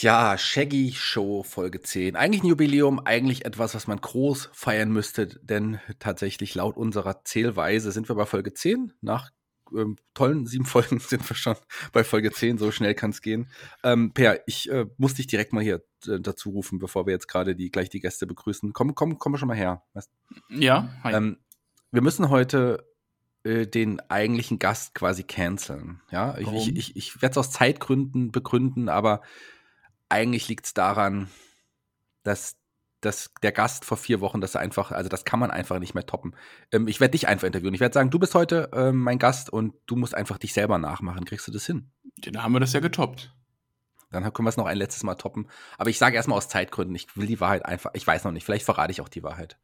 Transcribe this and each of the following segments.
Tja, Shaggy Show Folge 10. Eigentlich ein Jubiläum, eigentlich etwas, was man groß feiern müsste, denn tatsächlich laut unserer Zählweise sind wir bei Folge 10. Nach ähm, tollen sieben Folgen sind wir schon bei Folge 10, so schnell kann es gehen. Ähm, per, ich äh, muss dich direkt mal hier äh, dazu rufen, bevor wir jetzt gerade die, gleich die Gäste begrüßen. Komm, komm, komm schon mal her. Weißt? Ja, hi. Ähm, wir müssen heute äh, den eigentlichen Gast quasi canceln. Ja, ich, ich, ich, ich werde es aus Zeitgründen begründen, aber eigentlich liegt es daran, dass, dass der Gast vor vier Wochen das einfach, also das kann man einfach nicht mehr toppen. Ähm, ich werde dich einfach interviewen. Ich werde sagen, du bist heute ähm, mein Gast und du musst einfach dich selber nachmachen. Kriegst du das hin? Dann haben wir das ja getoppt. Dann können wir es noch ein letztes Mal toppen. Aber ich sage erstmal aus Zeitgründen, ich will die Wahrheit einfach, ich weiß noch nicht, vielleicht verrate ich auch die Wahrheit.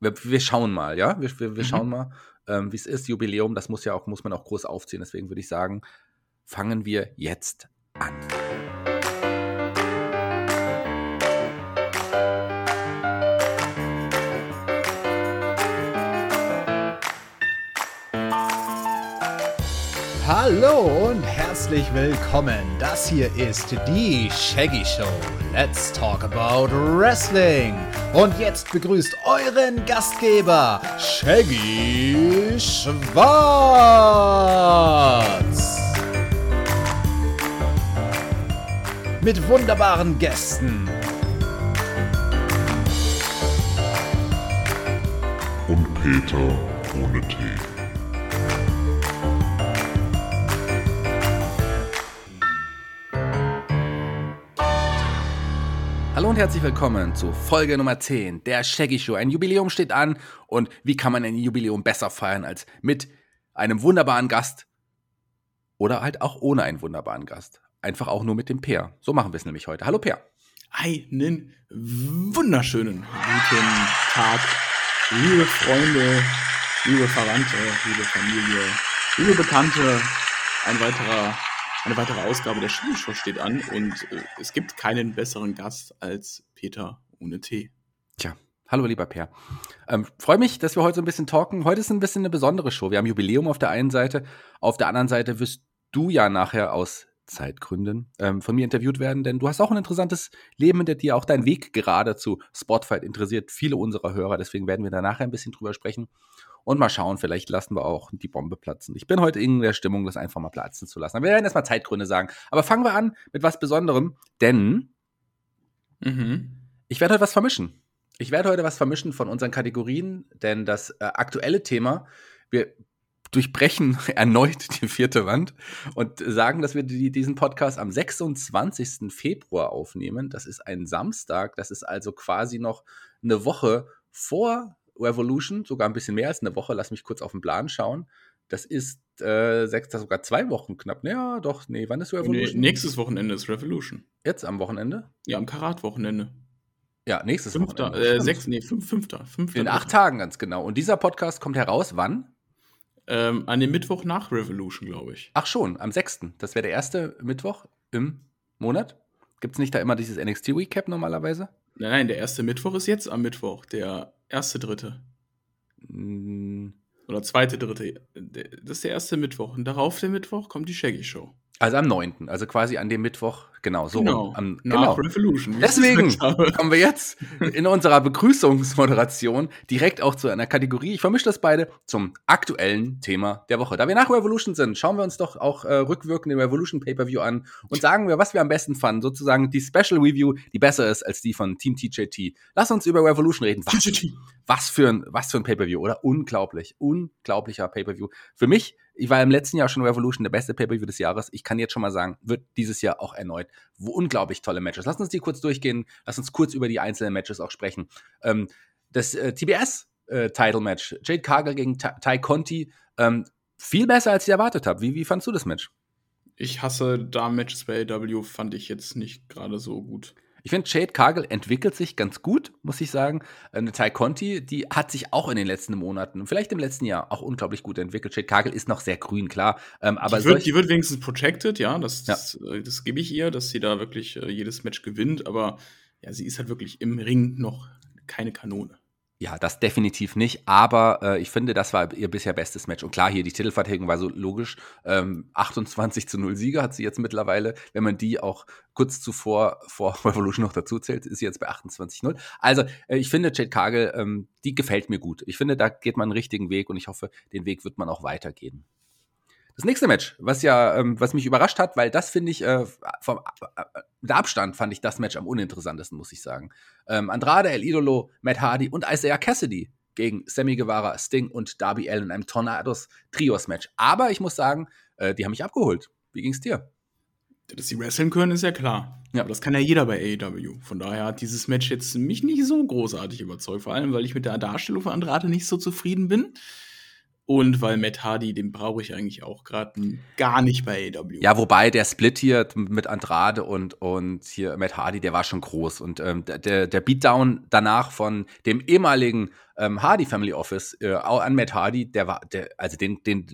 Wir, wir schauen mal, ja? Wir, wir, wir mhm. schauen mal, ähm, wie es ist. Jubiläum, das muss ja auch, muss man auch groß aufziehen. Deswegen würde ich sagen, fangen wir jetzt an. Hallo und herzlich willkommen. Das hier ist die Shaggy Show. Let's talk about Wrestling. Und jetzt begrüßt euren Gastgeber Shaggy Schwarz. Mit wunderbaren Gästen. Und Peter ohne Tee. Hallo und herzlich willkommen zu Folge Nummer 10 der Shaggy Show. Ein Jubiläum steht an und wie kann man ein Jubiläum besser feiern als mit einem wunderbaren Gast oder halt auch ohne einen wunderbaren Gast. Einfach auch nur mit dem Peer. So machen wir es nämlich heute. Hallo Peer. Einen wunderschönen guten Tag, liebe Freunde, liebe Verwandte, liebe Familie, liebe Bekannte. Ein weiterer eine weitere Ausgabe der Schulshow steht an und äh, es gibt keinen besseren Gast als Peter ohne Tee. Tja, hallo lieber Per. Ähm, Freue mich, dass wir heute so ein bisschen talken. Heute ist ein bisschen eine besondere Show. Wir haben Jubiläum auf der einen Seite, auf der anderen Seite wirst du ja nachher aus Zeitgründen ähm, von mir interviewt werden, denn du hast auch ein interessantes Leben hinter dir. Auch dein Weg gerade zu Spotfight interessiert viele unserer Hörer. Deswegen werden wir da nachher ein bisschen drüber sprechen. Und mal schauen, vielleicht lassen wir auch die Bombe platzen. Ich bin heute in der Stimmung, das einfach mal platzen zu lassen. Aber wir werden erstmal Zeitgründe sagen. Aber fangen wir an mit was Besonderem, denn mhm. ich werde heute was vermischen. Ich werde heute was vermischen von unseren Kategorien, denn das äh, aktuelle Thema, wir durchbrechen erneut die vierte Wand und sagen, dass wir die, diesen Podcast am 26. Februar aufnehmen. Das ist ein Samstag, das ist also quasi noch eine Woche vor Revolution, sogar ein bisschen mehr als eine Woche. Lass mich kurz auf den Plan schauen. Das ist äh, sechs, sogar zwei Wochen knapp. Ja, doch, nee, wann ist Revolution? Nee, nächstes Wochenende ist Revolution. Jetzt am Wochenende? Ja, am Karat-Wochenende. Ja, nächstes Fünfter, Wochenende. Äh, sechs, nee, fünf, fünfter, fünfter. In acht Tagen ganz genau. Und dieser Podcast kommt heraus wann? Ähm, an dem Mittwoch nach Revolution, glaube ich. Ach schon, am 6. Das wäre der erste Mittwoch im Monat. Gibt es nicht da immer dieses NXT-Recap normalerweise? Nein, nein, der erste Mittwoch ist jetzt am Mittwoch, der erste dritte. Mm. Oder zweite dritte. Das ist der erste Mittwoch. Und darauf der Mittwoch kommt die Shaggy Show. Also am 9., also quasi an dem Mittwoch, genau, so. Genau, nach genau. Revolution. Deswegen kommen wir jetzt in unserer Begrüßungsmoderation direkt auch zu einer Kategorie, ich vermische das beide, zum aktuellen Thema der Woche. Da wir nach Revolution sind, schauen wir uns doch auch äh, rückwirkend den Revolution Pay-Per-View an und sagen wir, was wir am besten fanden. Sozusagen die Special Review, die besser ist als die von Team TJT. Lass uns über Revolution reden. Was, was für ein, was für ein Pay-Per-View, oder? Unglaublich, unglaublicher Pay-Per-View. Für mich ich war im letzten Jahr schon Revolution der beste Pay-Per-View des Jahres. Ich kann jetzt schon mal sagen, wird dieses Jahr auch erneut. Wo unglaublich tolle Matches. Lass uns die kurz durchgehen. Lass uns kurz über die einzelnen Matches auch sprechen. Ähm, das äh, TBS-Title-Match, äh, Jade Cargill gegen Ty Conti, ähm, viel besser, als ich erwartet habe. Wie, wie fandst du das Match? Ich hasse da Matches bei AW, fand ich jetzt nicht gerade so gut. Ich finde, Jade Cargill entwickelt sich ganz gut, muss ich sagen. Eine Ty Conti, die hat sich auch in den letzten Monaten, vielleicht im letzten Jahr, auch unglaublich gut entwickelt. Jade Cargill ist noch sehr grün, klar. Ähm, aber die wird, die, wird, wenigstens protected, ja, das, ja. das, äh, das gebe ich ihr, dass sie da wirklich äh, jedes Match gewinnt. Aber ja, sie ist halt wirklich im Ring noch keine Kanone. Ja, das definitiv nicht, aber äh, ich finde, das war ihr bisher bestes Match. Und klar, hier die Titelverteidigung war so logisch. Ähm, 28 zu 0 Sieger hat sie jetzt mittlerweile. Wenn man die auch kurz zuvor vor Revolution noch dazu zählt, ist sie jetzt bei 28 0. Also, äh, ich finde, Jade Cargill, ähm, die gefällt mir gut. Ich finde, da geht man einen richtigen Weg und ich hoffe, den Weg wird man auch weitergehen. Das nächste Match, was ja, ähm, was mich überrascht hat, weil das finde ich, äh, vom äh, der Abstand fand ich das Match am uninteressantesten, muss ich sagen. Ähm, Andrade, El Idolo, Matt Hardy und Isaiah Cassidy gegen Sammy Guevara, Sting und Darby Allen in einem Tornados Trios Match. Aber ich muss sagen, äh, die haben mich abgeholt. Wie ging's dir? Dass sie wresteln können, ist ja klar. Ja. Aber das kann ja jeder bei AEW. Von daher hat dieses Match jetzt mich nicht so großartig überzeugt. Vor allem, weil ich mit der Darstellung von Andrade nicht so zufrieden bin. Und weil Matt Hardy, den brauche ich eigentlich auch gerade gar nicht bei AW. Ja, wobei der Split hier mit Andrade und, und hier Matt Hardy, der war schon groß. Und ähm, der, der Beatdown danach von dem ehemaligen ähm, Hardy Family Office äh, an Matt Hardy, der war, der, also den, den,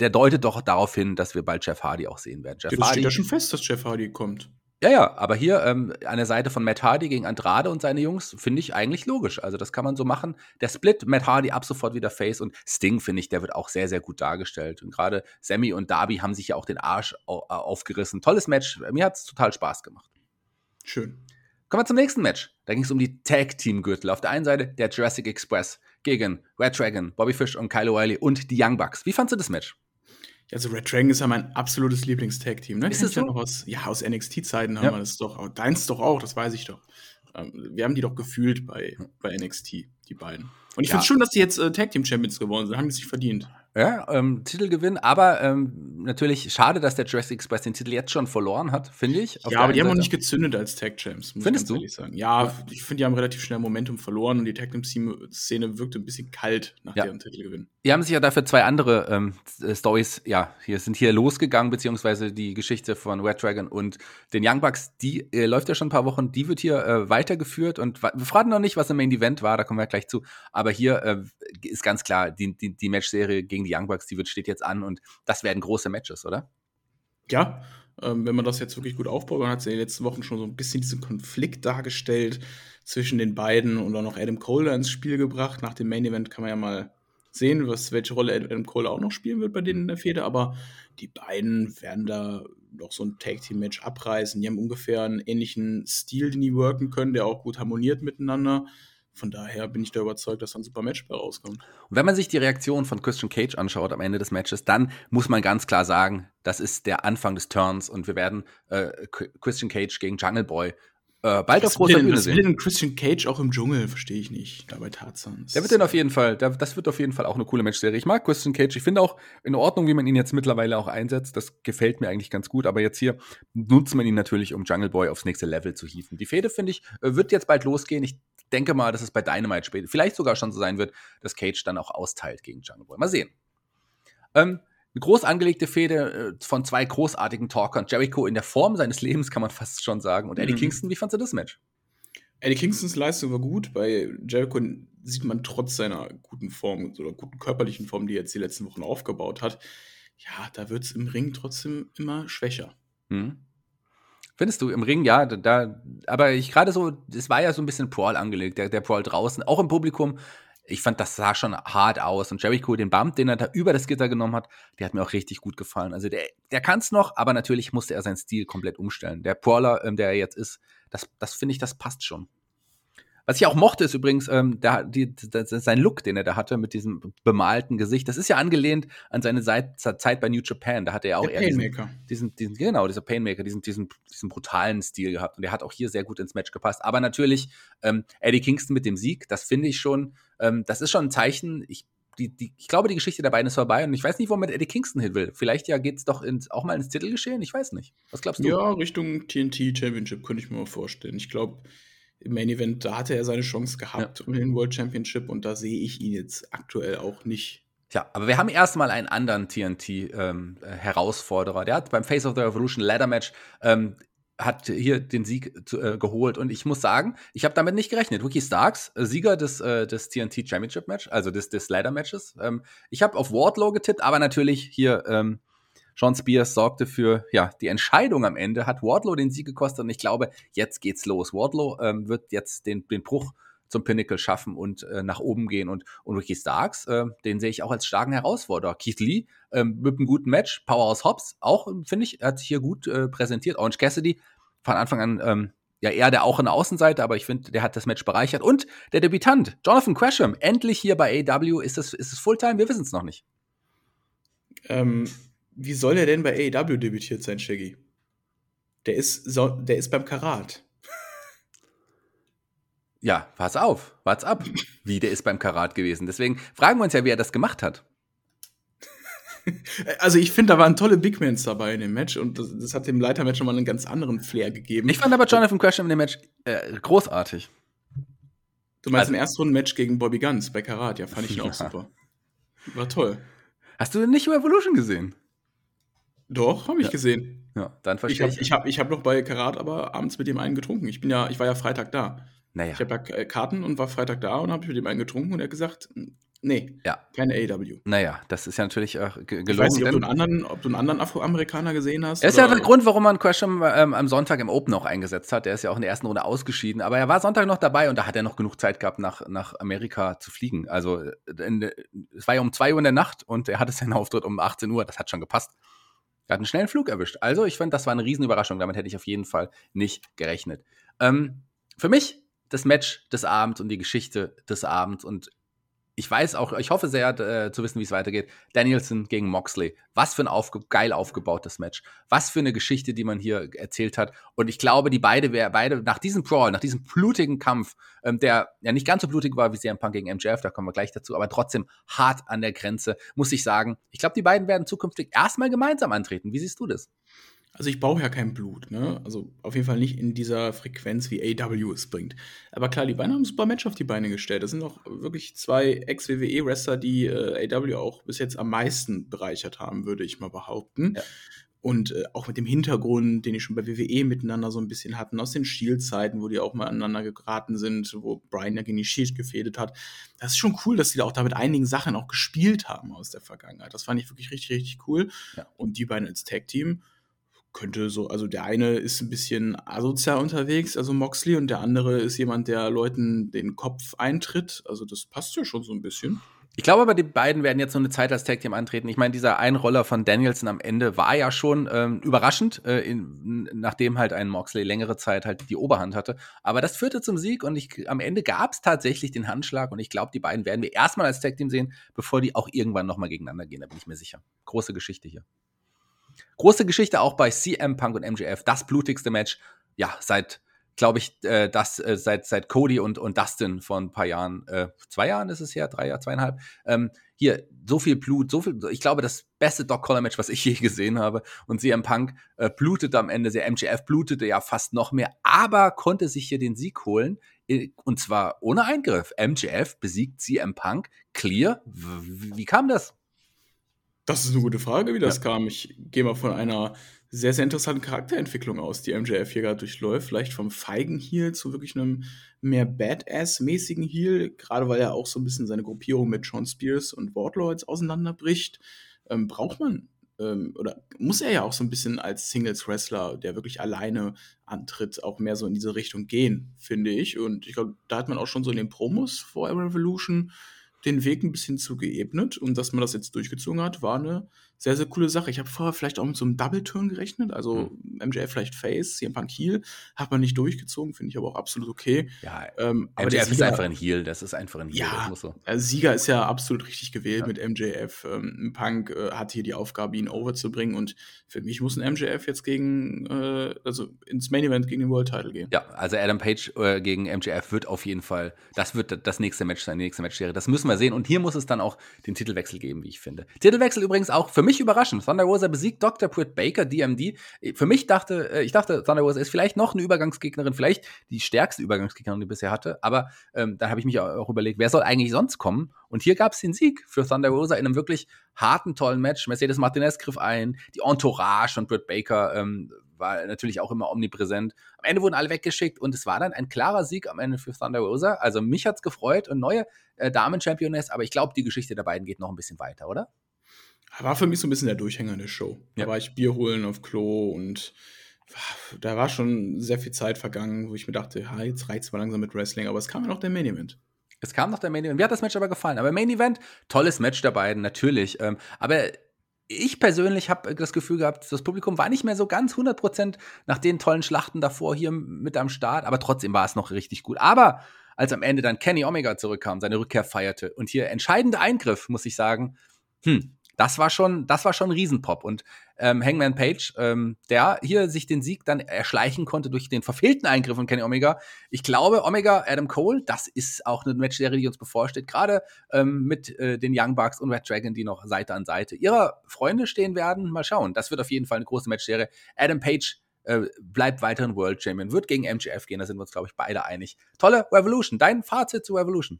der deutet doch darauf hin, dass wir bald Jeff Hardy auch sehen werden. Jeff ja, das Hardy, steht ja schon fest, dass Jeff Hardy kommt. Ja, ja, aber hier ähm, an der Seite von Matt Hardy gegen Andrade und seine Jungs finde ich eigentlich logisch. Also das kann man so machen. Der Split, Matt Hardy ab sofort wieder Face und Sting finde ich, der wird auch sehr, sehr gut dargestellt. Und gerade Sammy und Darby haben sich ja auch den Arsch aufgerissen. Tolles Match. Mir hat es total Spaß gemacht. Schön. Kommen wir zum nächsten Match. Da ging es um die Tag-Team-Gürtel. Auf der einen Seite der Jurassic Express gegen Red Dragon, Bobby Fish und Kyle O'Reilly und die Young Bucks. Wie fandst du das Match? Also Red Dragon ist ja mein absolutes Lieblingstag-Team. Ne? Ist das so? ja noch aus, ja, aus NXT-Zeiten haben ja. wir das doch. Deins doch auch, das weiß ich doch. Ähm, wir haben die doch gefühlt bei, bei NXT, die beiden. Und ich ja. finde es schön, dass die jetzt äh, Tag Team Champions geworden sind. Haben die sich verdient. Ja, ähm, Titelgewinn, aber ähm, natürlich schade, dass der Jurassic Express den Titel jetzt schon verloren hat, finde ich. Ja, aber die haben auch nicht gezündet als Tag Champs. Findest du? Sagen. Ja, ich finde, die haben relativ schnell Momentum verloren und die Tag Team Szene wirkte ein bisschen kalt nach ja. deren Titelgewinn. Die haben sich ja dafür zwei andere ähm, äh, Stories, ja, hier sind hier losgegangen, beziehungsweise die Geschichte von Red Dragon und den Young Bucks, die äh, läuft ja schon ein paar Wochen, die wird hier äh, weitergeführt und wir fragen noch nicht, was im Main Event war, da kommen wir gleich zu, aber hier äh, ist ganz klar, die, die, die Match-Serie gegen die Young Bucks, die wird, steht jetzt an und das werden große Matches, oder? Ja, ähm, wenn man das jetzt wirklich gut aufbaut, dann hat sie in den letzten Wochen schon so ein bisschen diesen Konflikt dargestellt zwischen den beiden und dann noch Adam Cole ins Spiel gebracht. Nach dem Main Event kann man ja mal sehen, was, welche Rolle Adam Cole auch noch spielen wird bei denen in der Fehde, aber die beiden werden da noch so ein Tag-Team-Match abreißen. Die haben ungefähr einen ähnlichen Stil, den die worken können, der auch gut harmoniert miteinander. Von daher bin ich da überzeugt, dass dann ein super Match bei rauskommt. Und wenn man sich die Reaktion von Christian Cage anschaut am Ende des Matches, dann muss man ganz klar sagen, das ist der Anfang des Turns und wir werden äh, Christian Cage gegen Jungle Boy äh, bald was auf großer Bühne sehen. Denn Christian Cage auch im Dschungel? Verstehe ich nicht. Dabei Tarzan. Der wird denn auf jeden Fall, der, das wird auf jeden Fall auch eine coole Matchserie. Ich mag Christian Cage. Ich finde auch in Ordnung, wie man ihn jetzt mittlerweile auch einsetzt. Das gefällt mir eigentlich ganz gut. Aber jetzt hier nutzt man ihn natürlich, um Jungle Boy aufs nächste Level zu hieven. Die Fehde, finde ich, äh, wird jetzt bald losgehen. Ich denke mal, dass es bei Dynamite später vielleicht sogar schon so sein wird, dass Cage dann auch austeilt gegen Jungle Boy. Mal sehen. Ähm, eine groß angelegte Fehde äh, von zwei großartigen Talkern. Jericho in der Form seines Lebens, kann man fast schon sagen. Und Eddie mhm. Kingston, wie fandst du das Match? Eddie Kingstons Leistung war gut. Bei Jericho sieht man trotz seiner guten Form oder guten körperlichen Form, die er jetzt die letzten Wochen aufgebaut hat, ja, da wird es im Ring trotzdem immer schwächer. Mhm. Findest du im Ring, ja, da, aber ich gerade so, es war ja so ein bisschen Brawl angelegt, der, der Brawl draußen, auch im Publikum. Ich fand, das sah schon hart aus. Und Jericho, den Bump, den er da über das Gitter genommen hat, der hat mir auch richtig gut gefallen. Also der, der kann es noch, aber natürlich musste er seinen Stil komplett umstellen. Der Brawler, ähm, der er jetzt ist, das, das finde ich, das passt schon. Was ich auch mochte, ist übrigens ähm, der, die, das sein Look, den er da hatte mit diesem bemalten Gesicht. Das ist ja angelehnt an seine Zeit bei New Japan. Da hatte er auch der eher Painmaker. Diesen, diesen, diesen, genau, dieser Painmaker, diesen, diesen, diesen brutalen Stil gehabt. Und der hat auch hier sehr gut ins Match gepasst. Aber natürlich ähm, Eddie Kingston mit dem Sieg, das finde ich schon, ähm, das ist schon ein Zeichen. Ich die, die, ich glaube, die Geschichte der beiden ist vorbei und ich weiß nicht, wo man mit Eddie Kingston hin will. Vielleicht ja geht es doch ins, auch mal ins Titelgeschehen, ich weiß nicht. Was glaubst du? Ja, Richtung TNT Championship könnte ich mir mal vorstellen. Ich glaube, im Main Event, da hatte er seine Chance gehabt ja. um den World Championship und da sehe ich ihn jetzt aktuell auch nicht. Tja, aber wir haben erstmal einen anderen TNT-Herausforderer. Ähm, der hat beim Face of the Revolution Ladder Match ähm, hat hier den Sieg zu, äh, geholt und ich muss sagen, ich habe damit nicht gerechnet. Ricky Starks, äh, Sieger des, äh, des TNT Championship Match, also des, des Ladder Matches. Ähm, ich habe auf Wardlow getippt, aber natürlich hier ähm, Sean Spears sorgte für ja, die Entscheidung am Ende, hat Wardlow den Sieg gekostet und ich glaube, jetzt geht's los. Wardlow ähm, wird jetzt den, den Bruch zum Pinnacle schaffen und äh, nach oben gehen. Und, und Ricky Starks, äh, den sehe ich auch als starken Herausforderer. Keith Lee ähm, mit einem guten Match, Powerhouse Hobbs auch, finde ich, hat sich hier gut äh, präsentiert. Orange Cassidy von Anfang an ähm, ja eher der auch in der Außenseite, aber ich finde, der hat das Match bereichert. Und der Debütant, Jonathan Gresham, endlich hier bei AW. Ist es, ist es Fulltime? Wir wissen es noch nicht. Ähm, wie soll er denn bei AEW debütiert sein, Shaggy? Der ist, so, der ist beim Karat. Ja, pass auf, wart's ab, wie der ist beim Karat gewesen. Deswegen fragen wir uns ja, wie er das gemacht hat. Also ich finde, da waren tolle Big Mans dabei in dem Match und das, das hat dem Leitermatch nochmal einen ganz anderen Flair gegeben. Ich fand aber Jonathan Gresham in dem Match äh, großartig. Du meinst also, im ersten Runden-Match gegen Bobby Guns bei Karat, ja, fand ich ihn ja. auch super. War toll. Hast du nicht Revolution gesehen? Doch, habe ich ja. gesehen. Ja, dann verstehe ich. Hab, ich habe ich hab noch bei Karat aber abends mit dem einen getrunken. Ich bin ja, ich war ja Freitag da. Naja. Ich habe ja Karten und war Freitag da und habe mit dem einen getrunken und er hat gesagt, Nee, ja. keine AW. Naja, das ist ja natürlich äh, gelogen. Ich weiß nicht, ob du einen anderen, ob du einen anderen Afroamerikaner gesehen hast. Das ist ja der Grund, warum man Gresham ähm, am Sonntag im Open auch eingesetzt hat. Der ist ja auch in der ersten Runde ausgeschieden. Aber er war Sonntag noch dabei und da hat er noch genug Zeit gehabt, nach, nach Amerika zu fliegen. Also äh, in, es war ja um 2 Uhr in der Nacht und er hatte seinen Auftritt um 18 Uhr. Das hat schon gepasst. Er hat einen schnellen Flug erwischt. Also ich fand, das war eine Riesenüberraschung. Damit hätte ich auf jeden Fall nicht gerechnet. Ähm, für mich das Match des Abends und die Geschichte des Abends und ich weiß auch, ich hoffe sehr äh, zu wissen, wie es weitergeht. Danielson gegen Moxley. Was für ein aufge geil aufgebautes Match. Was für eine Geschichte, die man hier erzählt hat. Und ich glaube, die beide, beide nach diesem Brawl, nach diesem blutigen Kampf, ähm, der ja nicht ganz so blutig war wie CM Punk gegen MJF, da kommen wir gleich dazu, aber trotzdem hart an der Grenze, muss ich sagen. Ich glaube, die beiden werden zukünftig erstmal gemeinsam antreten. Wie siehst du das? Also ich brauche ja kein Blut, ne? Also auf jeden Fall nicht in dieser Frequenz, wie AW es bringt. Aber klar, die beiden haben ein super Match auf die Beine gestellt. Das sind auch wirklich zwei Ex-WWE-Wrestler, die äh, AW auch bis jetzt am meisten bereichert haben, würde ich mal behaupten. Ja. Und äh, auch mit dem Hintergrund, den die schon bei WWE miteinander so ein bisschen hatten, aus den Shield-Zeiten, wo die auch mal aneinander geraten sind, wo Brian ja gegen die Shield gefädet hat. Das ist schon cool, dass die da auch da mit einigen Sachen auch gespielt haben aus der Vergangenheit. Das fand ich wirklich richtig, richtig cool. Ja. Und die beiden als Tag-Team könnte so, also der eine ist ein bisschen asozial unterwegs, also Moxley, und der andere ist jemand, der Leuten den Kopf eintritt. Also das passt ja schon so ein bisschen. Ich glaube aber, die beiden werden jetzt so eine Zeit als Tag Team antreten. Ich meine, dieser Einroller von Danielson am Ende war ja schon ähm, überraschend, äh, in, nachdem halt ein Moxley längere Zeit halt die Oberhand hatte. Aber das führte zum Sieg und ich, am Ende gab es tatsächlich den Handschlag und ich glaube, die beiden werden wir erstmal als Tag Team sehen, bevor die auch irgendwann nochmal gegeneinander gehen. Da bin ich mir sicher. Große Geschichte hier. Große Geschichte auch bei CM Punk und MJF. Das blutigste Match, ja, seit, glaube ich, äh, das, äh, seit, seit Cody und, und Dustin vor ein paar Jahren, äh, zwei Jahren ist es her, drei Jahre, zweieinhalb. Ähm, hier, so viel Blut, so viel, ich glaube, das beste Doc Collar Match, was ich je gesehen habe. Und CM Punk äh, blutete am Ende sehr. MJF blutete ja fast noch mehr, aber konnte sich hier den Sieg holen. Und zwar ohne Eingriff. MJF besiegt CM Punk. Clear. Wie kam das? Das ist eine gute Frage, wie das ja. kam. Ich gehe mal von einer sehr, sehr interessanten Charakterentwicklung aus, die MJF hier gerade durchläuft. Vielleicht vom feigen Heal zu wirklich einem mehr Badass-mäßigen Heal, gerade weil er auch so ein bisschen seine Gruppierung mit Sean Spears und jetzt auseinanderbricht. Ähm, braucht man ähm, oder muss er ja auch so ein bisschen als Singles-Wrestler, der wirklich alleine antritt, auch mehr so in diese Richtung gehen, finde ich. Und ich glaube, da hat man auch schon so in den Promos vor Revolution den Weg ein bisschen zu geebnet und dass man das jetzt durchgezogen hat, war eine sehr, sehr coole Sache. Ich habe vorher vielleicht auch mit so einem Double-Turn gerechnet, also. MJF vielleicht Face, CM Punk Heel, hat man nicht durchgezogen, finde ich aber auch absolut okay. Ja, ähm, aber MJF ist einfach ein Heel, das ist einfach ein Heel. Ja, so. also Sieger ist ja absolut richtig gewählt ja. mit MJF. Ähm, Punk äh, hat hier die Aufgabe, ihn overzubringen und für mich muss ein MJF jetzt gegen, äh, also ins Main Event gegen den World Title gehen. Ja, also Adam Page äh, gegen MJF wird auf jeden Fall, das wird das nächste Match sein, die nächste Matchserie. Das müssen wir sehen und hier muss es dann auch den Titelwechsel geben, wie ich finde. Titelwechsel übrigens auch für mich überraschend. Thunder Rosa besiegt Dr. Britt Baker, DMD. Für mich dachte, äh, ich dachte, Thunder Rosa ist vielleicht noch eine Übergangsgegnerin, vielleicht die stärkste Übergangsgegnerin, die bisher hatte. Aber ähm, dann habe ich mich auch überlegt, wer soll eigentlich sonst kommen? Und hier gab es den Sieg für Thunder Rosa in einem wirklich harten, tollen Match. Mercedes Martinez griff ein, die Entourage von Britt Baker ähm, war natürlich auch immer omnipräsent. Am Ende wurden alle weggeschickt und es war dann ein klarer Sieg am Ende für Thunder Rosa. Also mich hat es gefreut und neue äh, Damen-Championess, aber ich glaube, die Geschichte der beiden geht noch ein bisschen weiter, oder? War für mich so ein bisschen der Durchhänger der Show. Da war ich Bier holen auf Klo und Da war schon sehr viel Zeit vergangen, wo ich mir dachte, ja, jetzt reizt mal langsam mit Wrestling, aber es kam ja noch der Main Event. Es kam noch der Main Event. Mir hat das Match aber gefallen. Aber Main Event, tolles Match der beiden, natürlich. Ähm, aber ich persönlich habe das Gefühl gehabt, das Publikum war nicht mehr so ganz 100% nach den tollen Schlachten davor hier mit am Start, aber trotzdem war es noch richtig gut. Aber als am Ende dann Kenny Omega zurückkam, seine Rückkehr feierte und hier entscheidender Eingriff, muss ich sagen, hm, das war schon, das war schon ein Riesenpop. Und ähm, Hangman Page, ähm, der hier sich den Sieg dann erschleichen konnte durch den verfehlten Eingriff von Kenny Omega. Ich glaube, Omega, Adam Cole, das ist auch eine Matchserie, die uns bevorsteht, gerade ähm, mit äh, den Young Bucks und Red Dragon, die noch Seite an Seite ihrer Freunde stehen werden. Mal schauen. Das wird auf jeden Fall eine große Matchserie. Adam Page äh, bleibt weiterhin World Champion, wird gegen MJF gehen, da sind wir uns, glaube ich, beide einig. Tolle Revolution. Dein Fazit zu Revolution?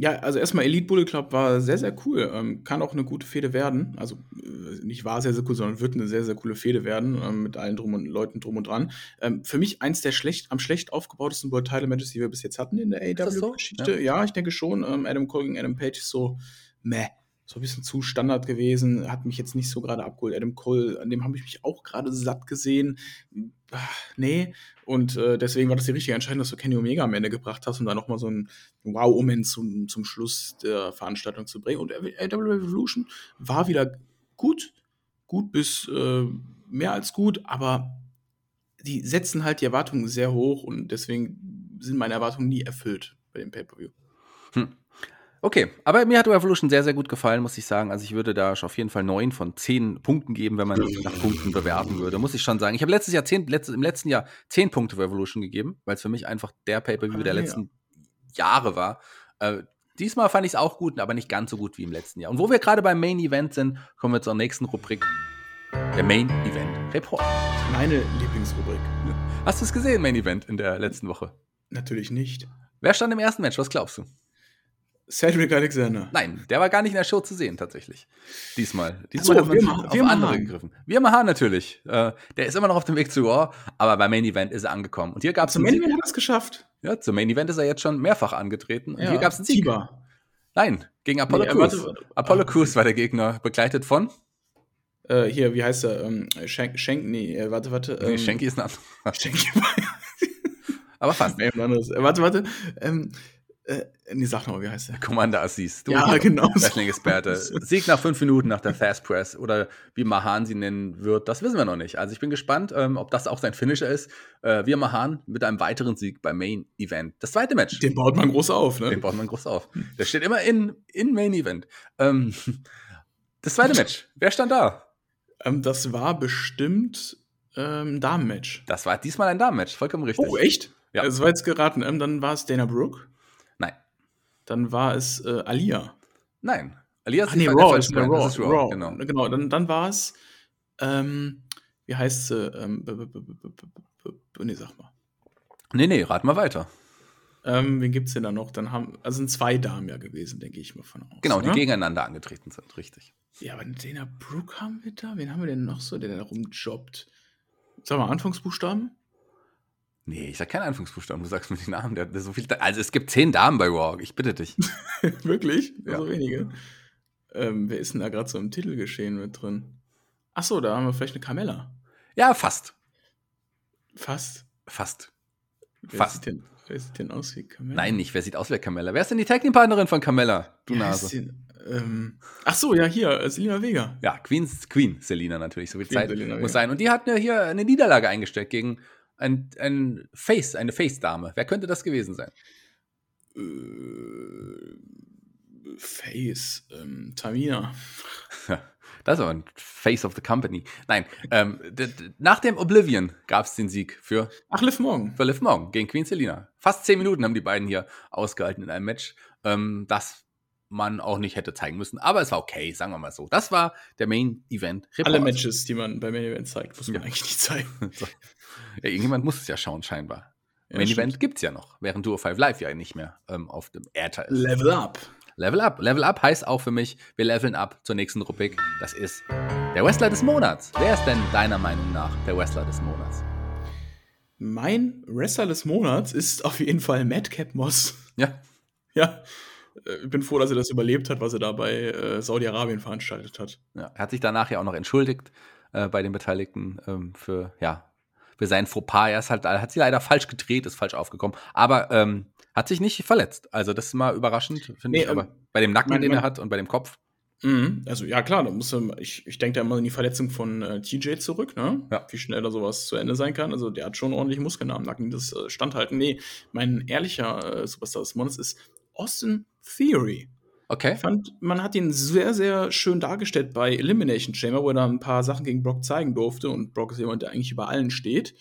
Ja, also erstmal Elite Bullet Club war sehr, sehr cool. Ähm, kann auch eine gute Fehde werden. Also äh, nicht war sehr, sehr cool, sondern wird eine sehr, sehr coole Fehde werden ähm, mit allen drum und Leuten drum und dran. Ähm, für mich eins der schlecht, am schlecht aufgebautesten World Title Matches, die wir bis jetzt hatten in der AEW-Geschichte. So? Ja. ja. ich denke schon. Ähm, Adam Cole gegen Adam Page ist so meh so ein bisschen zu Standard gewesen, hat mich jetzt nicht so gerade abgeholt. Adam Cole, an dem habe ich mich auch gerade satt gesehen. Ach, nee. Und äh, deswegen war das die richtige Entscheidung, dass du Kenny Omega am Ende gebracht hast, um da nochmal so ein Wow-Moment zum, zum Schluss der Veranstaltung zu bringen. Und AW Revolution war wieder gut, gut bis äh, mehr als gut, aber die setzen halt die Erwartungen sehr hoch und deswegen sind meine Erwartungen nie erfüllt bei dem Pay-Per-View. Hm. Okay, aber mir hat Revolution sehr, sehr gut gefallen, muss ich sagen. Also ich würde da auf jeden Fall neun von zehn Punkten geben, wenn man nach Punkten bewerten würde, muss ich schon sagen. Ich habe letztes Jahr zehn, letztes, im letzten Jahr zehn Punkte Revolution gegeben, weil es für mich einfach der Pay-Per-View ah, der letzten ja. Jahre war. Äh, diesmal fand ich es auch gut, aber nicht ganz so gut wie im letzten Jahr. Und wo wir gerade beim Main Event sind, kommen wir zur nächsten Rubrik. Der Main Event Report. Meine Lieblingsrubrik. Hast du es gesehen, Main Event, in der letzten Woche? Natürlich nicht. Wer stand im ersten Match? Was glaubst du? Cedric Alexander. Nein, der war gar nicht in der Show zu sehen, tatsächlich. Diesmal. Diesmal so, hat man wir, auf wir andere Hahn. gegriffen. Wir Mahan natürlich. Äh, der ist immer noch auf dem Weg zu Raw, aber beim Main Event ist er angekommen. Und hier gab es Zum Main Event hat er es geschafft. Ja, zum Main Event ist er jetzt schon mehrfach angetreten. Und ja, hier gab es einen Sieg. Tiba. Nein, gegen Apollo nee, Crews. Apollo ah, Crews war der Gegner, begleitet von. Äh, hier, wie heißt er? Ähm, Schenk, Schenk, nee, äh, warte, warte. Ähm, nee, Schenki ist ein anderer. Schenki aber fast. Nee, ein anderes. Äh, warte, warte. Ähm, äh, nee, sag nochmal, wie heißt der? Commander Assis. Du ja, genau. Wrestling-Experte. Sieg nach fünf Minuten nach der Fast Press oder wie Mahan sie nennen wird, das wissen wir noch nicht. Also ich bin gespannt, ähm, ob das auch sein Finisher ist. Äh, wir Mahan mit einem weiteren Sieg beim Main Event. Das zweite Match. Den baut man groß auf, ne? Den baut man groß auf. Der steht immer in, in Main Event. Ähm, das zweite Match. Wer stand da? Ähm, das war bestimmt ähm, Damenmatch. Das war diesmal ein Damenmatch, vollkommen richtig. Oh, echt? Ja. Das war jetzt geraten. Ähm, dann war es Dana Brooke. Dann war es äh, Alia. Nein. Alia ist, Ach, nee, Raw, ist Raw, ist Raw, Raw. Genau. genau. Dann, dann war es, ähm, wie heißt sie? Ähm, nee, sag mal. Nee, nee, rat mal weiter. Ähm, wen es denn da noch? Dann haben, also sind zwei Damen ja gewesen, denke ich mal von aus. Genau, die ne? gegeneinander angetreten sind, richtig. Ja, aber Dana Brooke haben wir da? Wen haben wir denn noch so, der da rumjobbt? Sag mal, Anfangsbuchstaben? Nee, ich sag keinen Anfangsbuchstaben, du sagst mir die Namen. Der, der so viel, also es gibt zehn Damen bei Raw, ich bitte dich. Wirklich? Ja. So wenige. Ähm, wer ist denn da gerade so im Titelgeschehen mit drin? Achso, da haben wir vielleicht eine Carmella. Ja, fast. Fast? Fast. Wer fast. Sieht denn, wer sieht denn aus wie Carmella? Nein, nicht, wer sieht aus wie Carmella? Wer ist denn die Tag partnerin von Carmella, du ja, Nase? Den, ähm, ach so, ja, hier, äh, Selina Vega. Ja, Queen's, Queen Selina natürlich, so viel Queen Zeit Selina muss Vega. sein. Und die hat hier eine Niederlage eingesteckt gegen ein, ein Face, eine Face-Dame. Wer könnte das gewesen sein? Äh, Face, ähm, Tamina. Das ist aber ein Face of the Company. Nein, ähm, nach dem Oblivion gab es den Sieg für. Ach, Liv Morgan. Für Liv Morgan gegen Queen Selina. Fast zehn Minuten haben die beiden hier ausgehalten in einem Match, ähm, das man auch nicht hätte zeigen müssen. Aber es war okay, sagen wir mal so. Das war der Main Event Report. Alle Matches, die man beim Main Event zeigt, muss man ja. eigentlich nicht zeigen. Ja, irgendjemand muss es ja schauen, scheinbar. Ja, Main Event gibt es ja noch, während Duo 5 Live ja nicht mehr ähm, auf dem Airtime ist. Level up. Level up. Level up heißt auch für mich, wir leveln up zur nächsten Rubrik. Das ist der Wrestler des Monats. Wer ist denn deiner Meinung nach der Wrestler des Monats? Mein Wrestler des Monats ist auf jeden Fall Madcap Moss. Ja. Ja. Äh, ich bin froh, dass er das überlebt hat, was er da bei äh, Saudi-Arabien veranstaltet hat. Ja, er hat sich danach ja auch noch entschuldigt äh, bei den Beteiligten ähm, für ja, für sein Fauxpas. Er ist halt, hat sie leider falsch gedreht, ist falsch aufgekommen. Aber ähm, hat sich nicht verletzt. Also das ist mal überraschend, finde Nee, ich. Aber ähm, bei dem Nacken, mein- den er hat und bei dem Kopf. Mhm. Also ja klar, da muss ich, ich denke da immer an die Verletzung von äh, TJ zurück, ne? Ja. Wie schnell da sowas zu Ende sein kann. Also der hat schon ordentlich Muskeln am Nacken, das äh, standhalten. Nee, mein ehrlicher äh, Superstar des Monats ist Austin Theory. Okay. Ich fand, man hat ihn sehr, sehr schön dargestellt bei Elimination Chamber, wo er ein paar Sachen gegen Brock zeigen durfte. Und Brock ist jemand, der eigentlich über allen steht.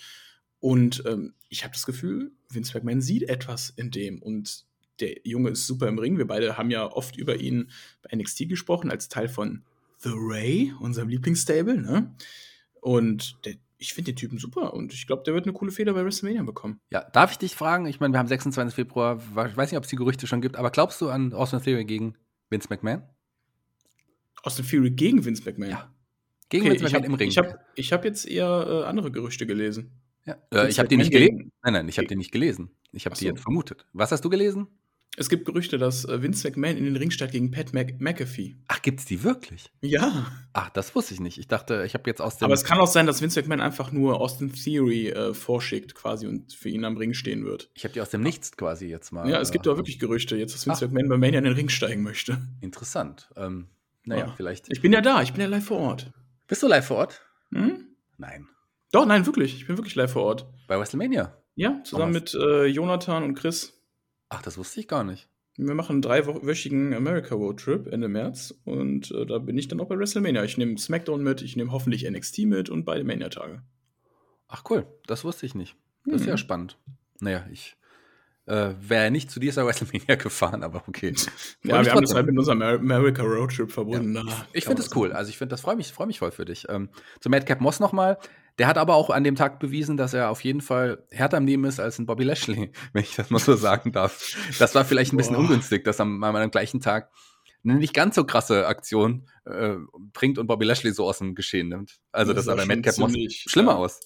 Und ähm, ich habe das Gefühl, Vince McMahon sieht etwas in dem. Und der Junge ist super im Ring. Wir beide haben ja oft über ihn bei NXT gesprochen, als Teil von The Ray, unserem Lieblingsstable. Ne? Und der, ich finde den Typen super. Und ich glaube, der wird eine coole Feder bei WrestleMania bekommen. Ja, darf ich dich fragen? Ich meine, wir haben 26. Februar. Ich weiß nicht, ob es die Gerüchte schon gibt, aber glaubst du an Austin Theory gegen Vince McMahon? Austin Fury gegen Vince McMahon. Ja. Gegen Okay, Vince McMahon habe im Ring. ich hab, ich hab jetzt eher äh, andere Gerüchte gelesen. ja. äh, ich habe die nicht gelesen. Nein, nein, ich habe die nicht gelesen. Ich habe Ach die so. jetzt vermutet. Was hast du gelesen? Es gibt Gerüchte, dass äh, Vince McMahon in den Ring steigt gegen Pat Mc McAfee. Ach, gibt's die wirklich? Ja. Ach, das wusste ich nicht. Ich dachte, ich habe jetzt aus dem. Aber es kann auch sein, dass Vince McMahon einfach nur Austin Theory äh, vorschickt quasi und für ihn am Ring stehen wird. ich habe die aus dem Nichts quasi jetzt mal. Ja, es gibt äh, aber wirklich Gerüchte, jetzt, dass Vince Ach. McMahon bei Mania in den Ring steigen möchte. Interessant. Ähm, naja, Ja. vielleicht. Ich bin ja da, ich bin ja live vor Ort. Bist du live vor Ort? Hm? Nein. Doch, nein, wirklich. Ich bin wirklich live vor Ort. Bei WrestleMania. Ja, zusammen was? mit äh, Jonathan und Chris. Ach, das wusste ich gar nicht. Wir machen einen dreiwöchigen America Road Trip Ende März und äh, da bin ich dann auch bei WrestleMania. Ich nehme SmackDown mit, ich nehme hoffentlich NXT mit und beide Mania-Tage. Ach cool, das wusste ich nicht. Das ist Mhm. ja spannend. Naja, ich äh, wäre nicht zu dieser WrestleMania gefahren, aber okay. Ja, wir haben das halt mit unserem Amer- America Road Trip verbunden. Da Ich kann finde es cool. Also ich finde, das freue mich, freu mich voll für dich. Ähm, zu Madcap Moss nochmal. Der hat aber auch an dem Tag bewiesen, dass er auf jeden Fall härter am Leben ist als ein Bobby Lashley, wenn ich das mal so sagen darf. Das war vielleicht ein bisschen Boah. ungünstig, dass am, am, am gleichen Tag eine nicht ganz so krasse Aktion äh, bringt und Bobby Lashley so aus dem Geschehen nimmt. Also das, Das sah bei Madcap Moss schlimmer ja. aus.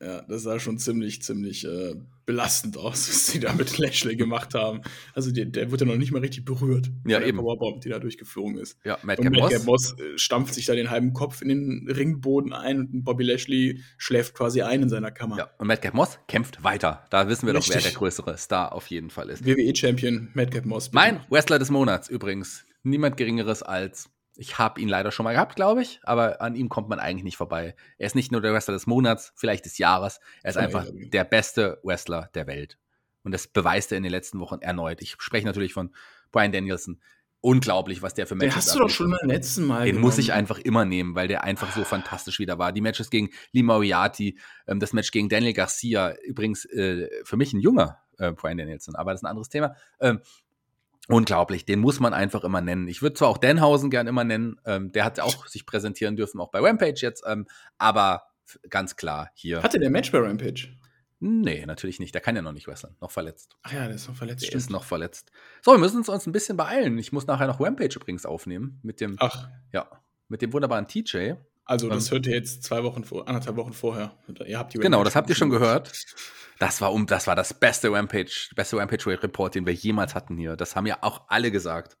Ja, das sah schon ziemlich, ziemlich äh, belastend aus, was sie da mit Lashley gemacht haben. Also der, der wurde ja noch nicht mal richtig berührt. Ja, von der eben. Powerbomb, die da durchgeflogen ist. Ja, Und Madcap Madcap Moss. Moss äh, stampft sich da den halben Kopf in den Ringboden ein und Bobby Lashley schläft quasi ein in seiner Kammer. Ja, und Madcap Moss kämpft weiter. Da wissen wir doch, wer Richtig. der größere Star auf jeden Fall ist. WWE-Champion Madcap Moss. bitte. Mein Wrestler des Monats übrigens. Niemand Geringeres als, ich habe ihn leider schon mal gehabt, glaube ich, aber an ihm kommt man eigentlich nicht vorbei. Er ist nicht nur der Wrestler des Monats, vielleicht des Jahres. Er ist einfach der beste Wrestler der Welt. Und das beweist er in den letzten Wochen erneut. Ich spreche natürlich von Brian Danielson. Unglaublich, was der für Den Matches hast du doch schon beim letzten Mal. Den muss ich genommen. einfach immer nehmen, weil der einfach so fantastisch wieder war. Die Matches gegen Lee Moriarty, ähm, das Match gegen Daniel Garcia, übrigens äh, für mich ein junger äh, Brian Danielson, aber das ist ein anderes Thema. Unglaublich, den muss man einfach immer nennen. Ich würde zwar auch Danhausen gern immer nennen, ähm, der hat auch sich präsentieren dürfen, auch bei Rampage jetzt, ähm, aber ganz klar hier. Hatte der Match bei Rampage? nee, natürlich nicht. Der kann ja noch nicht wresteln, noch verletzt. Ach ja, der ist noch verletzt. Der stimmt. ist noch verletzt. So, wir müssen uns, uns ein bisschen beeilen. Ich muss nachher noch Rampage übrigens aufnehmen mit dem, Ach, ja, mit dem wunderbaren TJ. Also das hört ihr jetzt zwei Wochen vor, anderthalb Wochen vorher. Ihr habt die Genau, Rampage das habt ihr schon gehört. Das war um, das war das beste Rampage, beste Rampage Report, den wir jemals hatten hier. Das haben ja auch alle gesagt.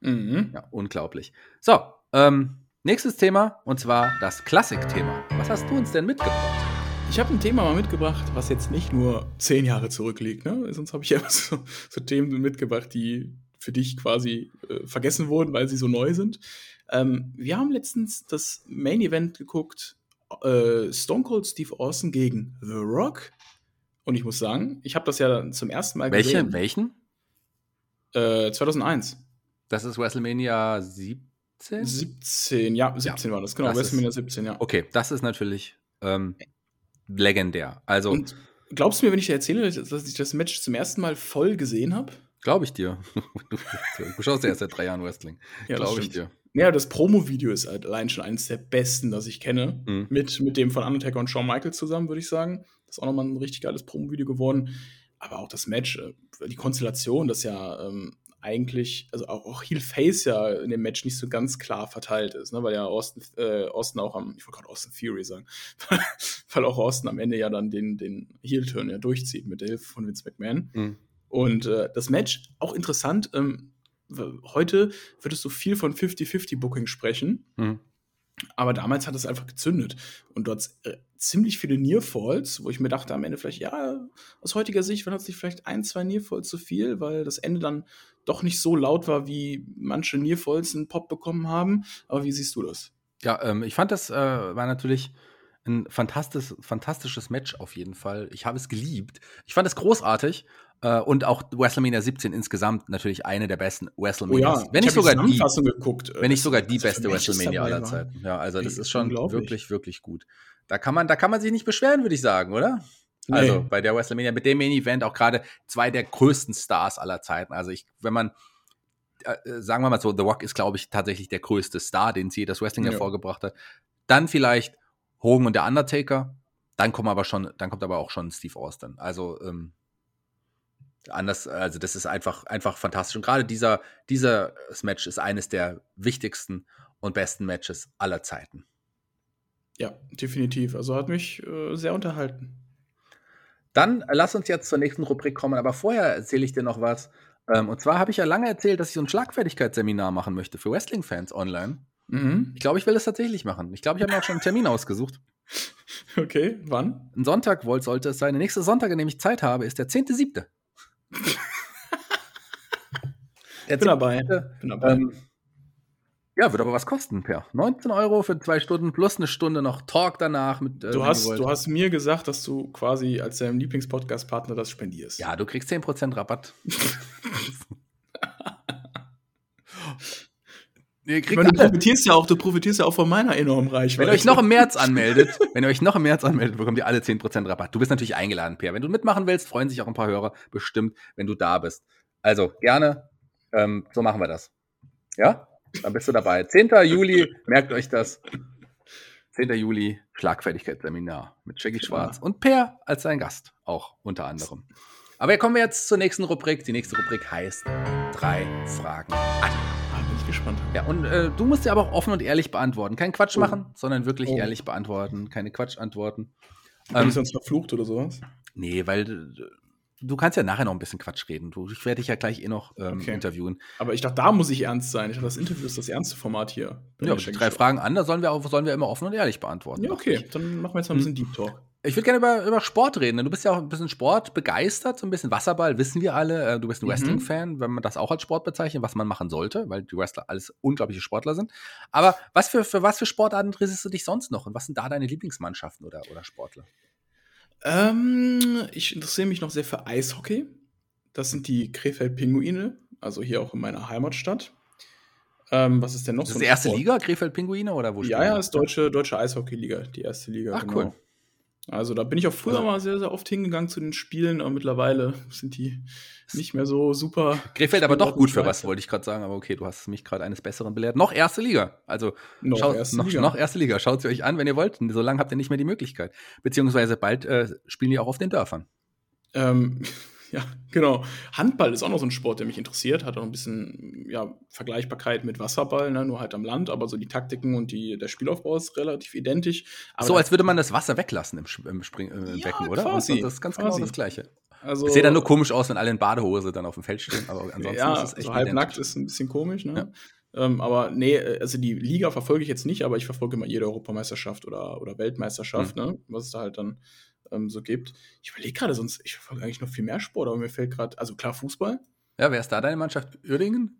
Mhm. Ja, unglaublich. So, ähm, nächstes Thema und zwar das Klassik-Thema. Was hast du uns denn mitgebracht? Ich habe ein Thema mal mitgebracht, was jetzt nicht nur zehn Jahre zurückliegt. Ne? Sonst habe ich ja immer so, so Themen mitgebracht, die für dich quasi äh, vergessen wurden, weil sie so neu sind. Ähm, wir haben letztens das Main Event geguckt, äh, Stone Cold Steve Austin gegen The Rock. Und ich muss sagen, ich habe das ja zum ersten Mal Welche, gesehen. welchen? Äh, 2001. Das ist WrestleMania 17? 17, ja, 17 war das, genau. Das ist- WrestleMania 17, ja. Okay, das ist natürlich ähm, legendär. Also, Und glaubst du mir, wenn ich dir erzähle, dass ich das Match zum ersten Mal voll gesehen habe? glaube ich dir. Du, schaust ja erst seit drei Jahren Wrestling. Ja, glaube ich dir. Ja, das Promo-Video ist halt allein schon eines der besten, das ich kenne. Mhm. Mit, mit dem von Undertaker und Shawn Michaels zusammen, würde ich sagen. Das ist auch nochmal ein richtig geiles Promo-Video geworden. Aber auch das Match, äh, die Konstellation, das ja ähm, eigentlich, also auch, auch Heel Face ja in dem Match nicht so ganz klar verteilt ist, ne? weil ja Austin, äh, Austin auch am, ich wollte gerade Austin Theory sagen, weil auch Austin am Ende ja dann den, den Heel-Turn ja durchzieht mit der Hilfe von Vince McMahon. Mhm. Und äh, das Match, auch interessant, ähm, heute wird es so viel von 50-50-Booking sprechen. Mhm. Aber damals hat es einfach gezündet. Und dort äh, ziemlich viele Nearfalls, wo ich mir dachte am Ende vielleicht, ja, aus heutiger Sicht waren es sich vielleicht ein, zwei Nearfalls zu viel, weil das Ende dann doch nicht so laut war, wie manche Nearfalls einen Pop bekommen haben. Aber wie siehst du das? Ja, ähm, ich fand, das äh, war natürlich ein fantastisch, fantastisches Match auf jeden Fall. Ich habe es geliebt. Ich fand es großartig. Äh, und auch WrestleMania 17 insgesamt natürlich eine der besten WrestleManias. Oh ja, wenn ich hab sogar die, geguckt. wenn nicht Das- sogar die beste WrestleMania aller. Zeiten. Ja, also das ist schon wirklich, wirklich gut. Da kann man, da kann man sich nicht beschweren, würde ich sagen, oder? Nee. Also bei der WrestleMania mit dem Main Event auch gerade zwei der größten Stars aller Zeiten. Also ich, wenn man äh, äh, sagen wir mal so, The Rock ist, glaube ich, tatsächlich der größte Star, den sie das Wrestling Ja. hervorgebracht hat. Dann vielleicht Hogan und der Undertaker. Dann kommen aber schon, dann kommt aber auch schon Steve Austin. Also ähm, anders, also das ist einfach, einfach fantastisch. Und gerade dieser, dieser Match ist eines der wichtigsten und besten Matches aller Zeiten. Ja, definitiv. Also hat mich äh, sehr unterhalten. Dann äh, lass uns jetzt zur nächsten Rubrik kommen, aber vorher erzähle ich dir noch was. Ähm, und zwar habe ich ja lange erzählt, dass ich so ein Schlagfertigkeitsseminar machen möchte für Wrestling-Fans online. Mhm. Ich glaube, ich will das tatsächlich machen. Ich glaube, ich habe mir auch schon einen Termin ausgesucht. Okay, wann? Ein Sonntag sollte es sein. Der nächste Sonntag, an dem ich Zeit habe, ist der 10.7. Bin dabei. 10.7., Bin dabei. Ähm, ja, wird aber was kosten, Per. 19 Euro für zwei Stunden plus eine Stunde noch Talk danach. Mit, äh, du, hast, du hast mir gesagt, dass du quasi als deinem Lieblingspodcast-Partner das spendierst. Ja, du kriegst 10% Rabatt. Kriegt meine, du profitierst ja auch, du profitierst ja auch von meiner enormen Reichweite. Wenn ihr euch noch im März anmeldet, wenn ihr euch noch im März anmeldet, bekommt ihr alle 10% Rabatt. Du bist natürlich eingeladen, Per. Wenn du mitmachen willst, freuen sich auch ein paar Hörer bestimmt, wenn du da bist. Also gerne, ähm, so machen wir das. Ja? Dann bist du dabei. 10. Juli, merkt euch das. 10. Juli, Schlagfertigkeitsseminar mit Shaggy Schwarz und Per als sein Gast, auch unter anderem. Aber kommen wir jetzt zur nächsten Rubrik. Die nächste Rubrik heißt drei Fragen an. Ich gespannt. Ja, und äh, du musst ja aber auch offen und ehrlich beantworten. Kein Quatsch Oh. machen, sondern wirklich Oh. ehrlich beantworten. Keine Quatschantworten. Bin Ähm, ich sonst verflucht oder sowas? Nee, weil äh, du kannst ja nachher noch ein bisschen Quatsch reden. Du, ich werde dich ja gleich eh noch ähm, Okay. interviewen. Aber ich dachte, da muss ich ernst sein. Ich dachte, das Interview ist das ernste Format hier. Ja, die Shaggy drei. Fragen an, da sollen wir, auch, sollen wir immer offen und ehrlich beantworten. Ja, okay. Dann machen wir jetzt mal ein bisschen Deep Talk. Ich würde gerne über, über Sport reden, denn du bist ja auch ein bisschen Sport begeistert, so ein bisschen Wasserball, wissen wir alle. Äh, Du bist ein Mhm. Wrestling-Fan, wenn man das auch als Sport bezeichnet, was man machen sollte, weil die Wrestler alles unglaubliche Sportler sind. Aber was für, für was für Sportarten interessierst du dich sonst noch? Und was sind da deine Lieblingsmannschaften oder, oder Sportler? Ähm, ich interessiere mich noch sehr für Eishockey. Das sind die Krefeld-Pinguine, also hier auch in meiner Heimatstadt. Ähm, was ist denn noch Das ist so die ein erste Sport? Liga, Krefeld-Pinguine oder wo Ja, ja, die? ist deutsche, deutsche Eishockey-Liga, die erste Liga. Ach, cool. Also da bin ich auch früher Also- mal sehr, sehr oft hingegangen zu den Spielen, aber mittlerweile sind die nicht mehr so super. Krefeld aber doch gut für was, wollte ich gerade sagen. Aber okay, du hast mich gerade eines Besseren belehrt. Noch erste Liga. Also Noch schaut- erste noch, Liga. noch erste Liga. Schaut sie euch an, wenn ihr wollt. So lange habt ihr nicht mehr die Möglichkeit. Beziehungsweise bald äh, spielen die auch auf den Dörfern. Ähm, ja, genau. Handball ist auch noch so ein Sport, der mich interessiert. Hat auch ein bisschen ja, Vergleichbarkeit mit Wasserball, ne? nur halt am Land. Aber so die Taktiken und die, der Spielaufbau ist relativ identisch. Aber so als würde man das Wasser weglassen im, im, Spring, äh, im Ja, Becken, oder? quasi, das ist ganz genau quasi. das Gleiche. also, Sieht dann nur komisch aus, wenn alle in Badehose dann auf dem Feld stehen. Aber ansonsten ja, ist es echt so halbnackt ist ein bisschen komisch. Ne? Ähm, aber nee, äh, also die Liga verfolge ich jetzt nicht, aber ich verfolge immer jede Europameisterschaft oder, oder Weltmeisterschaft, Hm. ne? was es da halt dann ähm, so gibt. Ich überlege gerade, sonst, ich verfolge eigentlich noch viel mehr Sport, aber mir fällt gerade, also klar, Fußball. Ja, wer ist da deine Mannschaft? Uerdingen?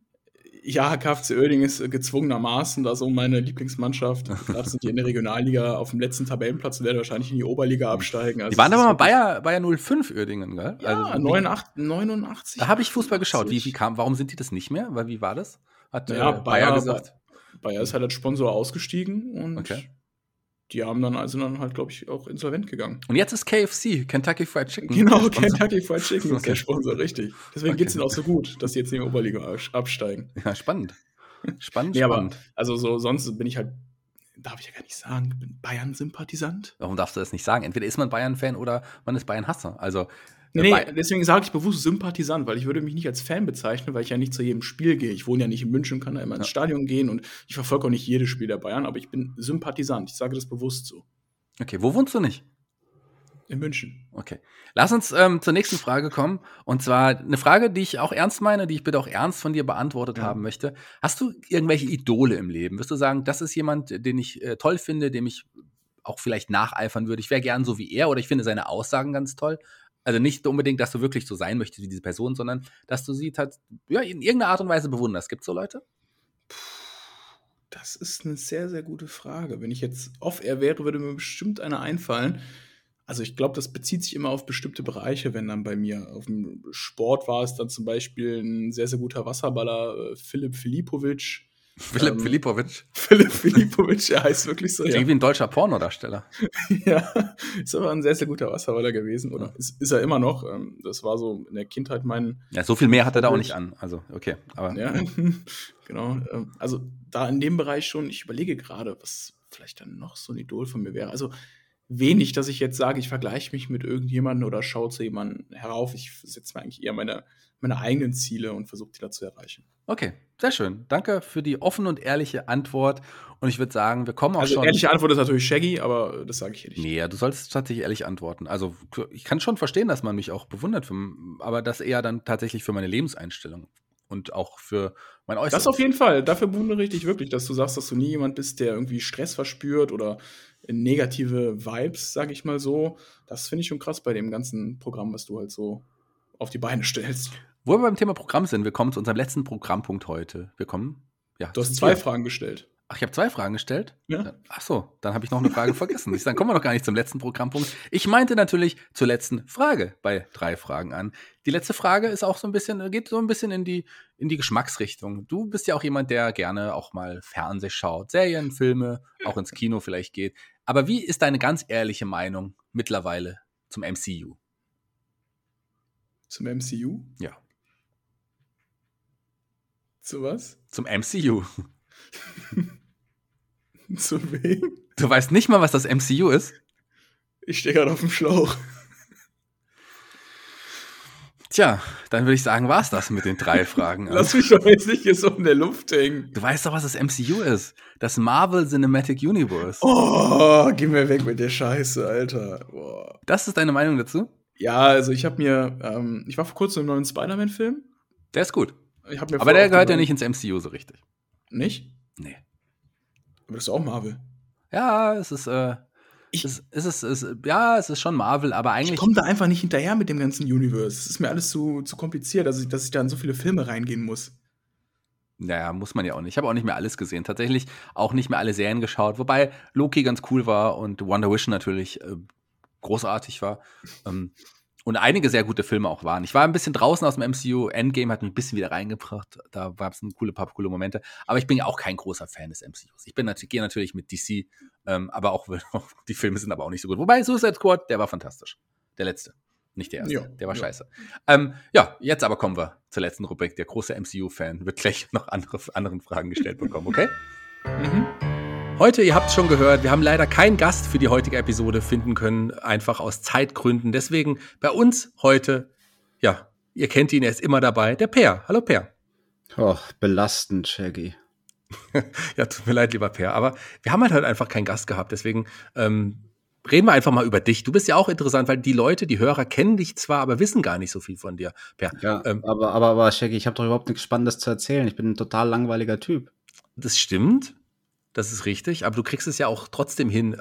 Ja, KFC Oerding ist äh, gezwungenermaßen da so meine Lieblingsmannschaft. Gerade sind die in der Regionalliga auf dem letzten Tabellenplatz und werden wahrscheinlich in die Oberliga absteigen. Also Die waren aber mal Bayer, Bayer 05 Uerdingen, gell? Ja, Also, wie- 89, 89. Da habe ich Fußball geschaut. Wie, 80. wie kam, warum sind die das nicht mehr? Weil, wie war das? Hat Ja, äh, Bayer, Bayer- gesagt. Bayer ist halt als Sponsor ausgestiegen und Okay. Die haben dann also dann halt, glaube ich, auch insolvent gegangen. Und jetzt ist KFC, Kentucky Fried Chicken. Genau. Kentucky Fried Chicken ist der Sponsor, richtig. Deswegen Okay. geht's ihnen auch so gut, dass die jetzt in die Oberliga absteigen. Ja, spannend. Spannend, Nee, aber spannend. also so sonst bin ich halt, darf ich ja gar nicht sagen, ich bin Bayern-Sympathisant. Warum darfst du das nicht sagen? Entweder ist man Bayern-Fan oder man ist Bayern-Hasser. Also, Nee, äh, nee, deswegen sage ich bewusst Sympathisant, weil ich würde mich nicht als Fan bezeichnen, weil ich ja nicht zu jedem Spiel gehe. Ich wohne ja nicht in München, kann da immer ins Ja. Stadion gehen und ich verfolge auch nicht jedes Spiel der Bayern, aber ich bin Sympathisant. Ich sage das bewusst so. okay, wo wohnst du nicht? In München. Okay. Lass uns ähm, zur nächsten Frage kommen. Und zwar eine Frage, die ich auch ernst meine, die ich bitte auch ernst von dir beantwortet Ja. haben möchte. Hast du irgendwelche Idole im Leben? Wirst du sagen, das ist jemand, den ich äh, toll finde, dem ich auch vielleicht nacheifern würde? Ich wäre gern so wie er oder ich finde seine Aussagen ganz toll. Also nicht unbedingt, dass du wirklich so sein möchtest wie diese Person, sondern dass du sie tat, ja, in irgendeiner Art und Weise bewunderst. Gibt es so Leute? Das ist eine sehr, sehr gute Frage. Wenn ich jetzt off-air wäre, würde mir bestimmt einer einfallen. Also ich glaube, das bezieht sich immer auf bestimmte Bereiche, wenn dann bei mir. Auf dem Sport war es dann zum Beispiel ein sehr, sehr guter Wasserballer, äh, Philipp Filipovic. Philipp Ähm, Filipovic. Philipp Filipovic, der heißt wirklich so. Ja. wie ein deutscher Pornodarsteller. ja, ist aber ein sehr, sehr guter Wasserballer gewesen. Oder ist, ist er immer noch. Ähm, Das war so in der Kindheit mein, Ja, so viel mehr hat er da auch nicht an. Also, okay. Aber Ja, genau. ähm, Also da in dem Bereich schon, ich überlege gerade, was vielleicht dann noch so ein Idol von mir wäre. Also wenig, dass ich jetzt sage, ich vergleiche mich mit irgendjemandem oder schaue zu jemandem herauf. Ich setze mir eigentlich eher meine, meine eigenen Ziele und versuche die da zu erreichen. Okay, sehr schön. Danke für die offene und ehrliche Antwort. Und ich würde sagen, wir kommen auch Also schon. ehrliche Antwort ist natürlich Shaggy, aber das sage ich hier nicht. Nee, du sollst tatsächlich ehrlich antworten. Also, ich kann schon verstehen, dass man mich auch bewundert, für, aber das eher dann tatsächlich für meine Lebenseinstellung und auch für mein Äußeres. Das auf jeden Fall. Dafür bewundere ich dich wirklich, dass du sagst, dass du nie jemand bist, der irgendwie Stress verspürt oder negative Vibes, sag ich mal so. Das finde ich schon krass bei dem ganzen Programm, was du halt so auf die Beine stellst. Wo wir beim Thema Programm sind, wir kommen zu unserem letzten Programmpunkt heute. Wir kommen, ja. Du hast zwei dir. Fragen gestellt. Ach, ich habe zwei Fragen gestellt? Ja. Ach so, dann habe ich noch eine Frage vergessen. Ich, dann kommen wir noch gar nicht zum letzten Programmpunkt. Ich meinte natürlich zur letzten Frage bei drei Fragen an. Die letzte Frage ist auch so ein bisschen, geht so ein bisschen in die, in die Geschmacksrichtung. Du bist ja auch jemand, der gerne auch mal Fernseh schaut, Serien, Filme, auch ins Kino vielleicht geht. Aber wie ist deine ganz ehrliche Meinung mittlerweile zum MCU? Zum MCU? Ja, Zu was? zum MCU. Zu wem? Du weißt nicht mal, was das MCU ist? Ich stehe gerade auf dem Schlauch. Tja, dann würde ich sagen, war's das mit den drei Fragen. Lass mich doch jetzt nicht hier so in der Luft hängen. Du weißt doch, was das MCU ist. Das Marvel Cinematic Universe. Oh, geh mir weg mit der Scheiße, Alter. Boah. Das ist deine Meinung dazu? Ja, also ich habe mir, ähm, ich war vor kurzem im neuen Spider-Man-Film. Der ist gut. Aber der gehört ja nicht ins MCU so richtig. Nicht? Nee. Aber das ist auch Marvel. Ja, es ist, äh, Ich- es, es ist, es, ja, es ist schon Marvel, aber Ich eigentlich. komme da einfach nicht hinterher mit dem ganzen Universe. Es ist mir alles zu, zu kompliziert, dass ich, dass ich da in so viele Filme reingehen muss. Naja, muss man ja auch nicht. Ich habe auch nicht mehr alles gesehen. Tatsächlich auch nicht mehr alle Serien geschaut. Wobei Loki ganz cool war und Wonder Vision natürlich äh, großartig war. Ähm, und einige sehr gute Filme auch waren. Ich war ein bisschen draußen aus dem MCU. Endgame hat mich ein bisschen wieder reingebracht. Da gab es ein coole, paar coole Momente. Aber ich bin ja auch kein großer Fan des MCUs. Ich bin natürlich, gehe natürlich mit DC, ähm, aber auch, die Filme sind aber auch nicht so gut. Wobei Suicide Squad, der war fantastisch. Der letzte. Nicht der erste. Ja, der war ja. scheiße. Ähm, ja, jetzt aber kommen wir zur letzten Rubrik. Der große MCU-Fan wird gleich noch andere, anderen Fragen gestellt bekommen, okay? Mhm. Heute, ihr habt es schon gehört, wir haben leider keinen Gast für die heutige Episode finden können, einfach aus Zeitgründen. Deswegen bei uns heute, ja, ihr kennt ihn, er ist immer dabei, der Per. Hallo Per. Oh, belastend, Shaggy. Ja, tut mir leid, lieber Per, aber wir haben halt heute einfach keinen Gast gehabt, deswegen ähm, reden wir einfach mal über dich. Du bist ja auch interessant, weil die Leute, die Hörer kennen dich zwar, aber wissen gar nicht so viel von dir, Per. Ja, Ähm, aber, aber, aber, Shaggy, ich habe doch überhaupt nichts Spannendes zu erzählen. Ich bin ein total langweiliger Typ. Das stimmt, das ist richtig, aber du kriegst es ja auch trotzdem hin,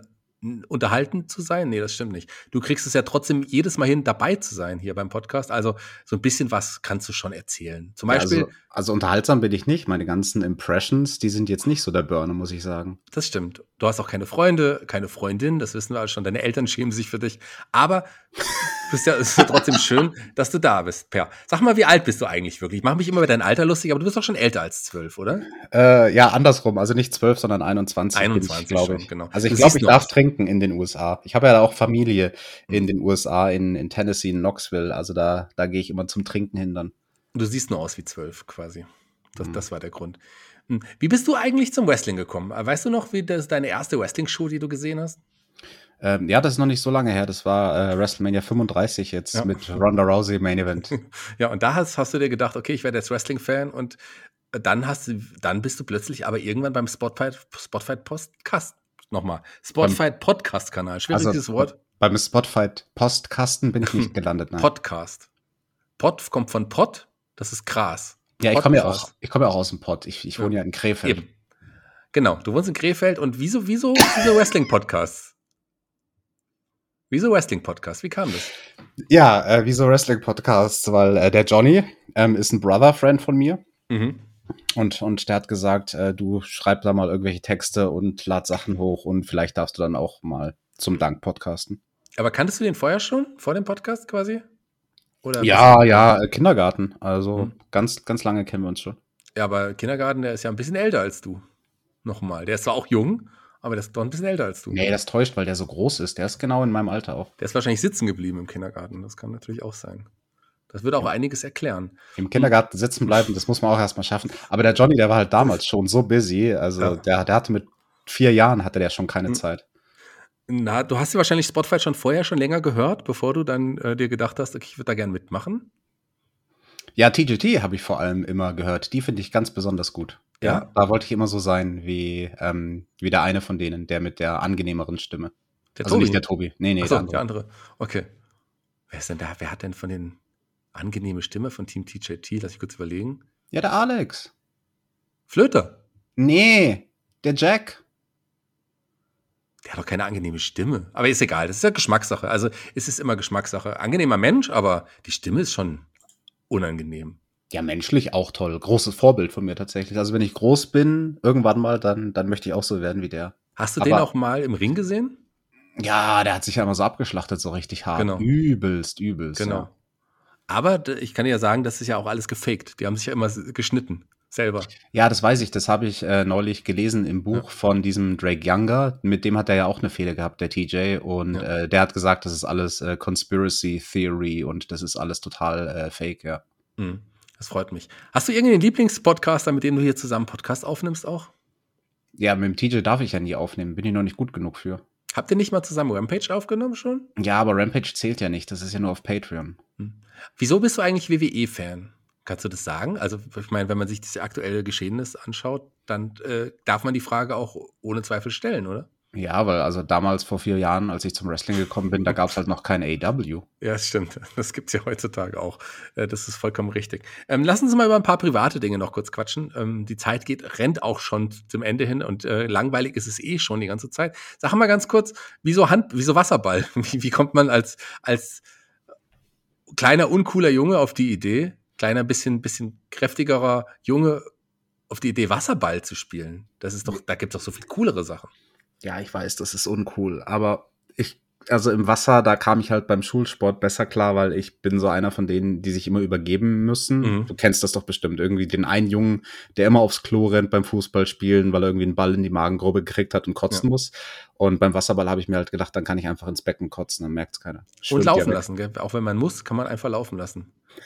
unterhalten zu sein. Nee, das stimmt nicht. Du kriegst es ja trotzdem jedes Mal hin, dabei zu sein hier beim Podcast. Also so ein bisschen was kannst du schon erzählen. Zum Beispiel, Also, also unterhaltsam bin ich nicht. Meine ganzen Impressions, die sind jetzt nicht so der Burner, muss ich sagen. das stimmt. Du hast auch keine Freunde, keine Freundin, das wissen wir alle schon. Deine Eltern schämen sich für dich. Aber bist ja, es ist ja trotzdem schön, dass du da bist, Per. Sag mal, wie alt bist du eigentlich wirklich? Ich mache mich immer über dein Alter lustig, aber du bist doch schon älter als zwölf, oder? Äh, ja, andersrum. Also nicht 12, sondern 21. bin 21 ich, glaube ich. genau. Also ich glaube, ich darf trinken in den USA. Ich habe ja auch Familie in Mhm. den USA, in, in Tennessee, in Knoxville. Also da, da gehe ich immer zum Trinken hin dann. Du siehst nur aus wie zwölf quasi. Das, Mhm. das war der Grund. Hm. Wie bist du eigentlich zum Wrestling gekommen? Äh, Weißt du noch, wie das deine erste Wrestling-Show, die du gesehen hast? Ähm, ja, das ist noch nicht so lange her. Das war äh, WrestleMania 35 jetzt Ja. mit Ronda Rousey Main Event. Ja, und da hast, hast du dir gedacht, okay, ich werde jetzt Wrestling-Fan und dann hast du, dann bist du plötzlich aber irgendwann beim Spotfight, Spotfight Podcast, nochmal, Spotfight Podcast-Kanal, schwieriges Also, Wort. beim Spotify-Postkasten bin ich nicht gelandet. Nein. Podcast. Pod kommt von Pod, das ist Gras. ja, ich komme ja Podcast. auch, ich komme ja auch aus dem Pott. Ich, ich wohne ja in Krefeld. Eben. Genau, du wohnst in Krefeld und wieso, wieso diese Wrestling-Podcasts? Wieso Wrestling-Podcast? Wie kam das? Ja, äh, wieso Wrestling-Podcasts? Weil äh, der Johnny ähm, ist ein Brother-Friend von mir. Mhm. Und, und der hat gesagt, äh, du schreib da mal irgendwelche Texte und lad Sachen hoch und vielleicht darfst du dann auch mal zum Dank podcasten. Aber kanntest du den vorher schon? Vor dem Podcast quasi? Oder Ja, ja, äh, Kindergarten. Also Mhm. ganz, ganz lange kennen wir uns schon. Ja, aber Kindergarten, der ist ja ein bisschen älter als du. Nochmal. Der ist zwar auch jung, aber der ist doch ein bisschen älter als du. Nee, das täuscht, weil der so groß ist. Der ist genau in meinem Alter auch. Der ist wahrscheinlich sitzen geblieben im Kindergarten. Das kann natürlich auch sein. Das würde auch einiges erklären. Im Kindergarten sitzen bleiben, das muss man auch erstmal schaffen. Aber der Johnny, der war halt damals schon so busy. Also Ja. der, der hatte mit vier Jahren hatte der schon keine Mhm. Zeit. Na, du hast ja wahrscheinlich Spotify schon vorher schon länger gehört, bevor du dann äh, dir gedacht hast, okay, ich würde da gern mitmachen. Ja, TGT habe ich vor allem immer gehört. Die finde ich ganz besonders gut. Ja? Da wollte ich immer so sein wie, ähm, wie der eine von denen, der mit der angenehmeren Stimme. Der also nicht der Tobi. Nee, nee, Ach so, der andere. der andere. Okay. Wer ist denn da? Wer hat denn von den angenehme Stimme von Team TJT? Lass ich kurz überlegen. Ja, der Alex. Flöter. Nee, der Jack. Der hat doch keine angenehme Stimme. Aber ist egal, das ist ja Geschmackssache. Also es ist immer Geschmackssache. Angenehmer Mensch, aber die Stimme ist schon unangenehm. Ja, menschlich auch toll. Großes Vorbild von mir tatsächlich. Also wenn ich groß bin, irgendwann mal, dann, dann möchte ich auch so werden wie der. Hast du Aber- den auch mal im Ring gesehen? Ja, der hat sich ja immer so abgeschlachtet, so richtig hart. Genau. Übelst, übelst. Genau. Ja. Aber ich kann dir ja sagen, das ist ja auch alles gefaked. Die haben sich ja immer geschnitten. Selber. ja, das weiß ich. Das habe ich äh, neulich gelesen im Buch von diesem Drake Younger. Mit dem hat er ja auch eine Fehde gehabt, der TJ. Und Ja. äh, der hat gesagt, das ist alles äh, Conspiracy Theory und das ist alles total äh, fake, ja. Mhm. Das freut mich. Hast du irgendeinen Lieblingspodcaster, mit dem du hier zusammen Podcast aufnimmst auch? Ja, mit dem TJ darf ich ja nie aufnehmen. Bin ich noch nicht gut genug für. Habt ihr nicht mal zusammen Rampage aufgenommen schon? Ja, aber Rampage zählt ja nicht. Das ist ja nur auf Patreon. Wieso bist du eigentlich WWE-Fan? Kannst du das sagen? Also, ich meine, wenn man sich das aktuelle Geschehnis anschaut, dann äh, darf man die Frage auch ohne Zweifel stellen, oder? Ja, weil also damals vor vier Jahren, als ich zum Wrestling gekommen bin, da gab es halt noch kein AW. Ja, das stimmt. Das gibt es ja heutzutage auch. Äh, Das ist vollkommen richtig. Ähm, lass uns mal über ein paar private Dinge noch kurz quatschen. Ähm, die Zeit geht, rennt auch schon zum Ende hin und äh, langweilig ist es eh schon die ganze Zeit. Sag mal ganz kurz, wieso Hand, wieso Wasserball? Wie, wie kommt man als, als kleiner, uncooler Junge auf die Idee, kleiner, bisschen, bisschen kräftigerer Junge auf die Idee, Wasserball zu spielen? Das ist doch, da gibt es doch so viel coolere Sachen. Ja, ich weiß, das ist uncool, aber ich, also im Wasser, da kam ich halt beim Schulsport besser klar, weil ich bin so einer von denen, die sich immer übergeben müssen. Mhm. Du kennst das doch bestimmt. Irgendwie den einen Jungen, der immer aufs Klo rennt beim Fußballspielen, weil er irgendwie einen Ball in die Magengrube gekriegt hat und kotzen Ja. muss. Und beim Wasserball habe ich mir halt gedacht, dann kann ich einfach ins Becken kotzen, dann merkt es keiner. Und Schwimmt ja laufen lassen, gell? Auch wenn man muss, kann man einfach laufen lassen.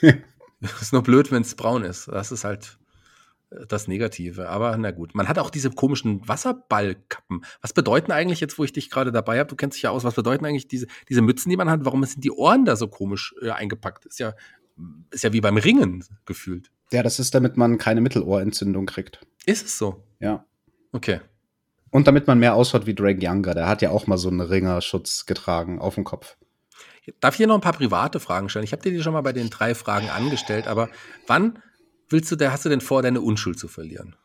ist nur blöd, wenn es braun ist. Das ist halt das Negative. Aber na gut. Man hat auch diese komischen Wasserballkappen. Was bedeuten eigentlich jetzt, wo ich dich gerade dabei habe? Du kennst dich ja aus. Was bedeuten eigentlich diese, diese Mützen, die man hat? Warum sind die Ohren da so komisch äh, eingepackt? Ist ja, ist ja wie beim Ringen gefühlt. Ja, das ist, damit man keine Mittelohrentzündung kriegt. Ist es so? Ja. Okay. Und damit man mehr ausschaut wie Drake Younger, der hat ja auch mal so einen Ringerschutz getragen auf dem Kopf. Darf ich hier noch ein paar private Fragen stellen? Ich habe dir die schon mal bei den drei Fragen angestellt, aber wann willst du, hast du denn vor, deine Unschuld zu verlieren?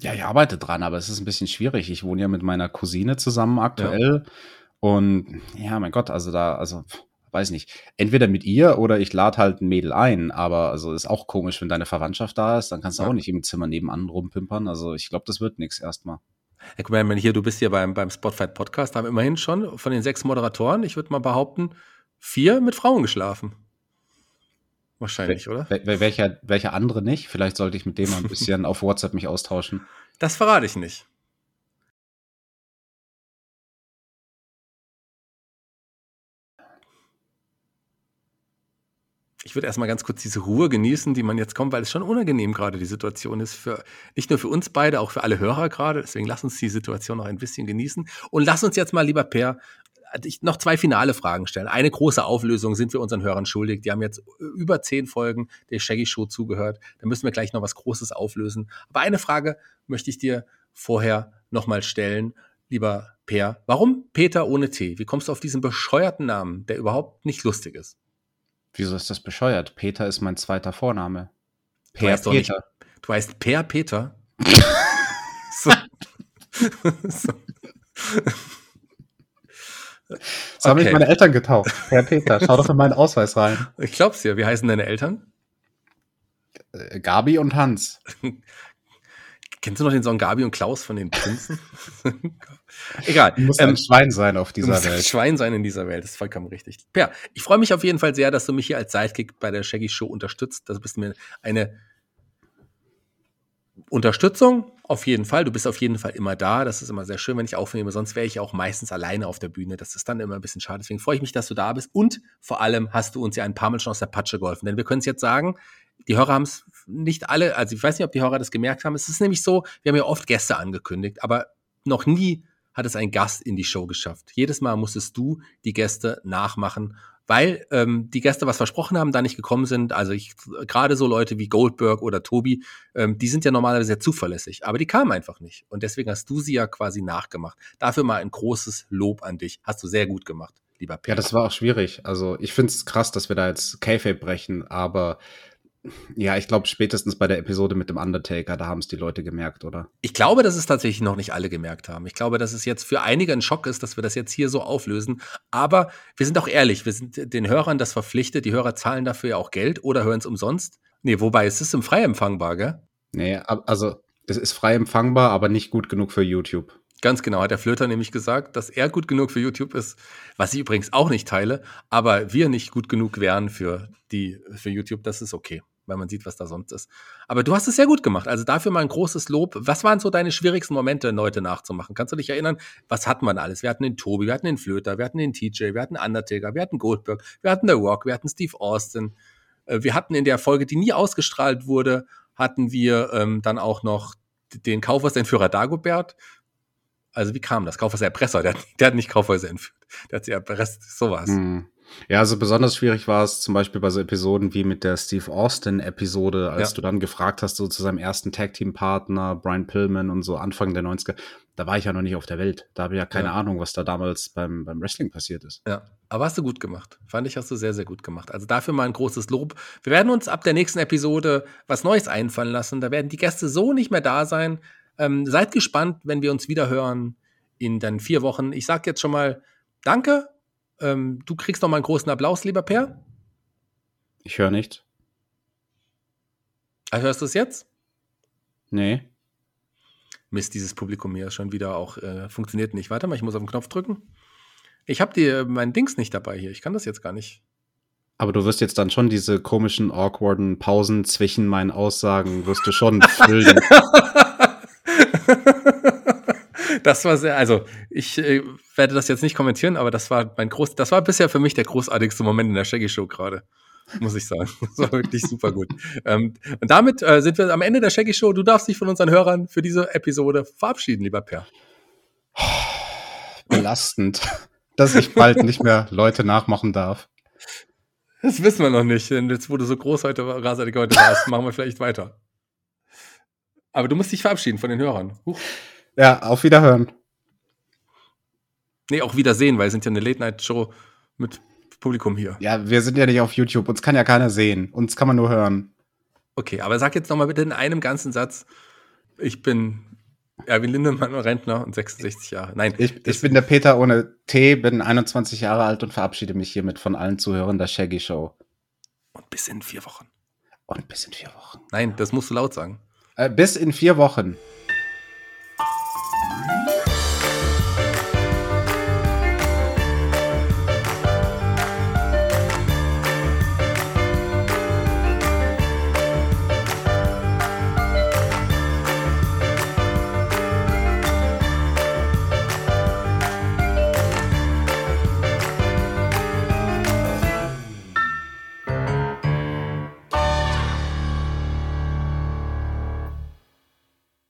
Ja, ich arbeite dran, aber es ist ein bisschen schwierig. Ich wohne ja mit meiner Cousine zusammen aktuell. Und ja, mein Gott, also da, also weiß nicht. Entweder mit ihr oder ich lade halt ein Mädel ein, aber also ist auch komisch, wenn deine Verwandtschaft da ist, dann kannst du Ja. auch nicht im Zimmer nebenan rumpimpern. Also ich glaube, das wird nichts erstmal. Ja, guck mal, hier, du bist hier beim, beim Spotlight Podcast, haben immerhin schon von den sechs Moderatoren, ich würde mal behaupten, vier mit Frauen geschlafen. Wahrscheinlich, oder? Wel- wel- Welcher, welcher andere nicht? Vielleicht sollte ich mit dem mal ein bisschen auf WhatsApp mich austauschen. Das verrate ich nicht. Ich würde erstmal ganz kurz diese Ruhe genießen, die man jetzt kommt, weil es schon unangenehm gerade die Situation ist. Für, nicht nur für uns beide, auch für alle Hörer gerade. Deswegen lass uns die Situation noch ein bisschen genießen. Und lass uns jetzt mal, lieber Per, ich noch zwei finale Fragen stellen. Eine große Auflösung sind wir unseren Hörern schuldig. Die haben jetzt über zehn Folgen der Shaggy Show zugehört. Da müssen wir gleich noch was Großes auflösen. Aber eine Frage möchte ich dir vorher nochmal stellen. lieber Peer, warum Peter ohne T? Wie kommst du auf diesen bescheuerten Namen, der überhaupt nicht lustig ist? Wieso ist das bescheuert? Peter ist mein zweiter Vorname. Du heißt doch nicht, du heißt Per Peter. so. so. So haben mich meine Eltern getauft. Herr Peter, schau doch in meinen Ausweis rein. Ich glaub's dir. Wie heißen deine Eltern? Äh, Gabi und Hans. Kennst du noch den Song Gabi und Klaus von den Prinzen? Egal. Du musst ähm, ein Schwein sein auf dieser Welt. Ein Schwein sein in dieser Welt, das ist vollkommen richtig. Per, ich freue mich auf jeden Fall sehr, dass du mich hier als Sidekick bei der Shaggy Show unterstützt. Das bist mir eine Unterstützung auf jeden Fall. Du bist auf jeden Fall immer da. Das ist immer sehr schön, wenn ich aufnehme. Sonst wäre ich auch meistens alleine auf der Bühne. Das ist dann immer ein bisschen schade. Deswegen freue ich mich, dass du da bist. Und vor allem hast du uns ja ein paar Mal schon aus der Patsche geholfen. Denn wir können es jetzt sagen, die Hörer haben es nicht alle, also ich weiß nicht, ob die Hörer das gemerkt haben. Es ist nämlich so, wir haben ja oft Gäste angekündigt, aber noch nie hat es ein Gast in die Show geschafft. Jedes Mal musstest du die Gäste nachmachen weil ähm, die Gäste was versprochen haben, da nicht gekommen sind. Also ich gerade so Leute wie Goldberg oder Tobi, ähm, die sind ja normalerweise sehr zuverlässig, aber die kamen einfach nicht. Und deswegen hast du sie ja quasi nachgemacht. Dafür mal ein großes Lob an dich. Hast du sehr gut gemacht, lieber Peter. Ja, das war auch schwierig. Also ich finde es krass, dass wir da jetzt K-Fape brechen, aber ja, ich glaube, spätestens bei der Episode mit dem Undertaker, da haben es die Leute gemerkt, oder? Ich glaube, dass es tatsächlich noch nicht alle gemerkt haben. Ich glaube, dass es jetzt für einige ein Schock ist, dass wir das jetzt hier so auflösen. Aber wir sind auch ehrlich, wir sind den Hörern das verpflichtet. Die Hörer zahlen dafür ja auch Geld oder hören es umsonst. Nee, wobei es ist im frei empfangbar, gell? Nee, also es ist frei empfangbar, aber nicht gut genug für YouTube. Ganz genau, hat der Flöter nämlich gesagt, dass er gut genug für YouTube ist, was ich übrigens auch nicht teile, aber wir nicht gut genug wären für die für YouTube, das ist okay weil man sieht, was da sonst ist. Aber du hast es sehr gut gemacht. Also dafür mal ein großes Lob. Was waren so deine schwierigsten Momente, Leute nachzumachen? Kannst du dich erinnern? Was hatten wir alles? Wir hatten den Tobi, wir hatten den Flöter, wir hatten den TJ, wir hatten Undertaker, wir hatten Goldberg, wir hatten The Rock, wir hatten Steve Austin. Äh, wir hatten in der Folge, die nie ausgestrahlt wurde, hatten wir ähm, dann auch noch den Kaufhausentführer Dagobert. Also wie kam das? Kaufhauserpresser, der, der hat nicht Kaufhäuser entführt. Der hat sie erpresst, sowas. Hm. Ja, also besonders schwierig war es zum Beispiel bei so Episoden wie mit der Steve Austin-Episode, als ja. du dann gefragt hast, so zu seinem ersten Tag-Team-Partner, Brian Pillman und so Anfang der 90er. Da war ich ja noch nicht auf der Welt. Da habe ich ja keine ja. Ahnung, was da damals beim, beim Wrestling passiert ist. Ja, aber hast du gut gemacht. Fand ich, hast du sehr, sehr gut gemacht. Also dafür mal ein großes Lob. Wir werden uns ab der nächsten Episode was Neues einfallen lassen. Da werden die Gäste so nicht mehr da sein. Ähm, seid gespannt, wenn wir uns wieder hören in dann vier Wochen. Ich sage jetzt schon mal Danke ähm, du kriegst noch mal einen großen Applaus, lieber Per. Ich höre nicht. Ah, hörst du es jetzt? Nee. Mist, dieses Publikum hier schon wieder auch äh, funktioniert nicht. Warte mal, ich muss auf den Knopf drücken. Ich habe dir mein Dings nicht dabei hier. Ich kann das jetzt gar nicht. Aber du wirst jetzt dann schon diese komischen, awkwarden Pausen zwischen meinen Aussagen, wirst du schon füllen. das war sehr, also ich äh, werde das jetzt nicht kommentieren, aber das war mein groß, das war bisher für mich der großartigste Moment in der Shaggy Show gerade. Muss ich sagen. Das war wirklich super gut. Ähm, und damit äh, sind wir am Ende der Shaggy Show. Du darfst dich von unseren Hörern für diese Episode verabschieden, lieber Per. Belastend, dass ich bald nicht mehr Leute nachmachen darf. Das wissen wir noch nicht. Denn jetzt, wo du so groß heute, rasartig heute warst, machen wir vielleicht weiter. Aber du musst dich verabschieden von den Hörern. Huch. Ja, auf Wiederhören. Nee, auch Wiedersehen, weil wir sind ja eine Late-Night-Show mit Publikum hier. Ja, wir sind ja nicht auf YouTube. Uns kann ja keiner sehen. Uns kann man nur hören. Okay, aber sag jetzt noch mal bitte in einem ganzen Satz, ich bin Erwin Lindemann, Rentner und 66 Jahre. Nein. Ich, ich bin der Peter ohne T, bin 21 Jahre alt und verabschiede mich hiermit von allen Zuhörern der Shaggy Show. Und bis in vier Wochen. Und bis in vier Wochen. Nein, das musst du laut sagen. Äh, bis in vier Wochen.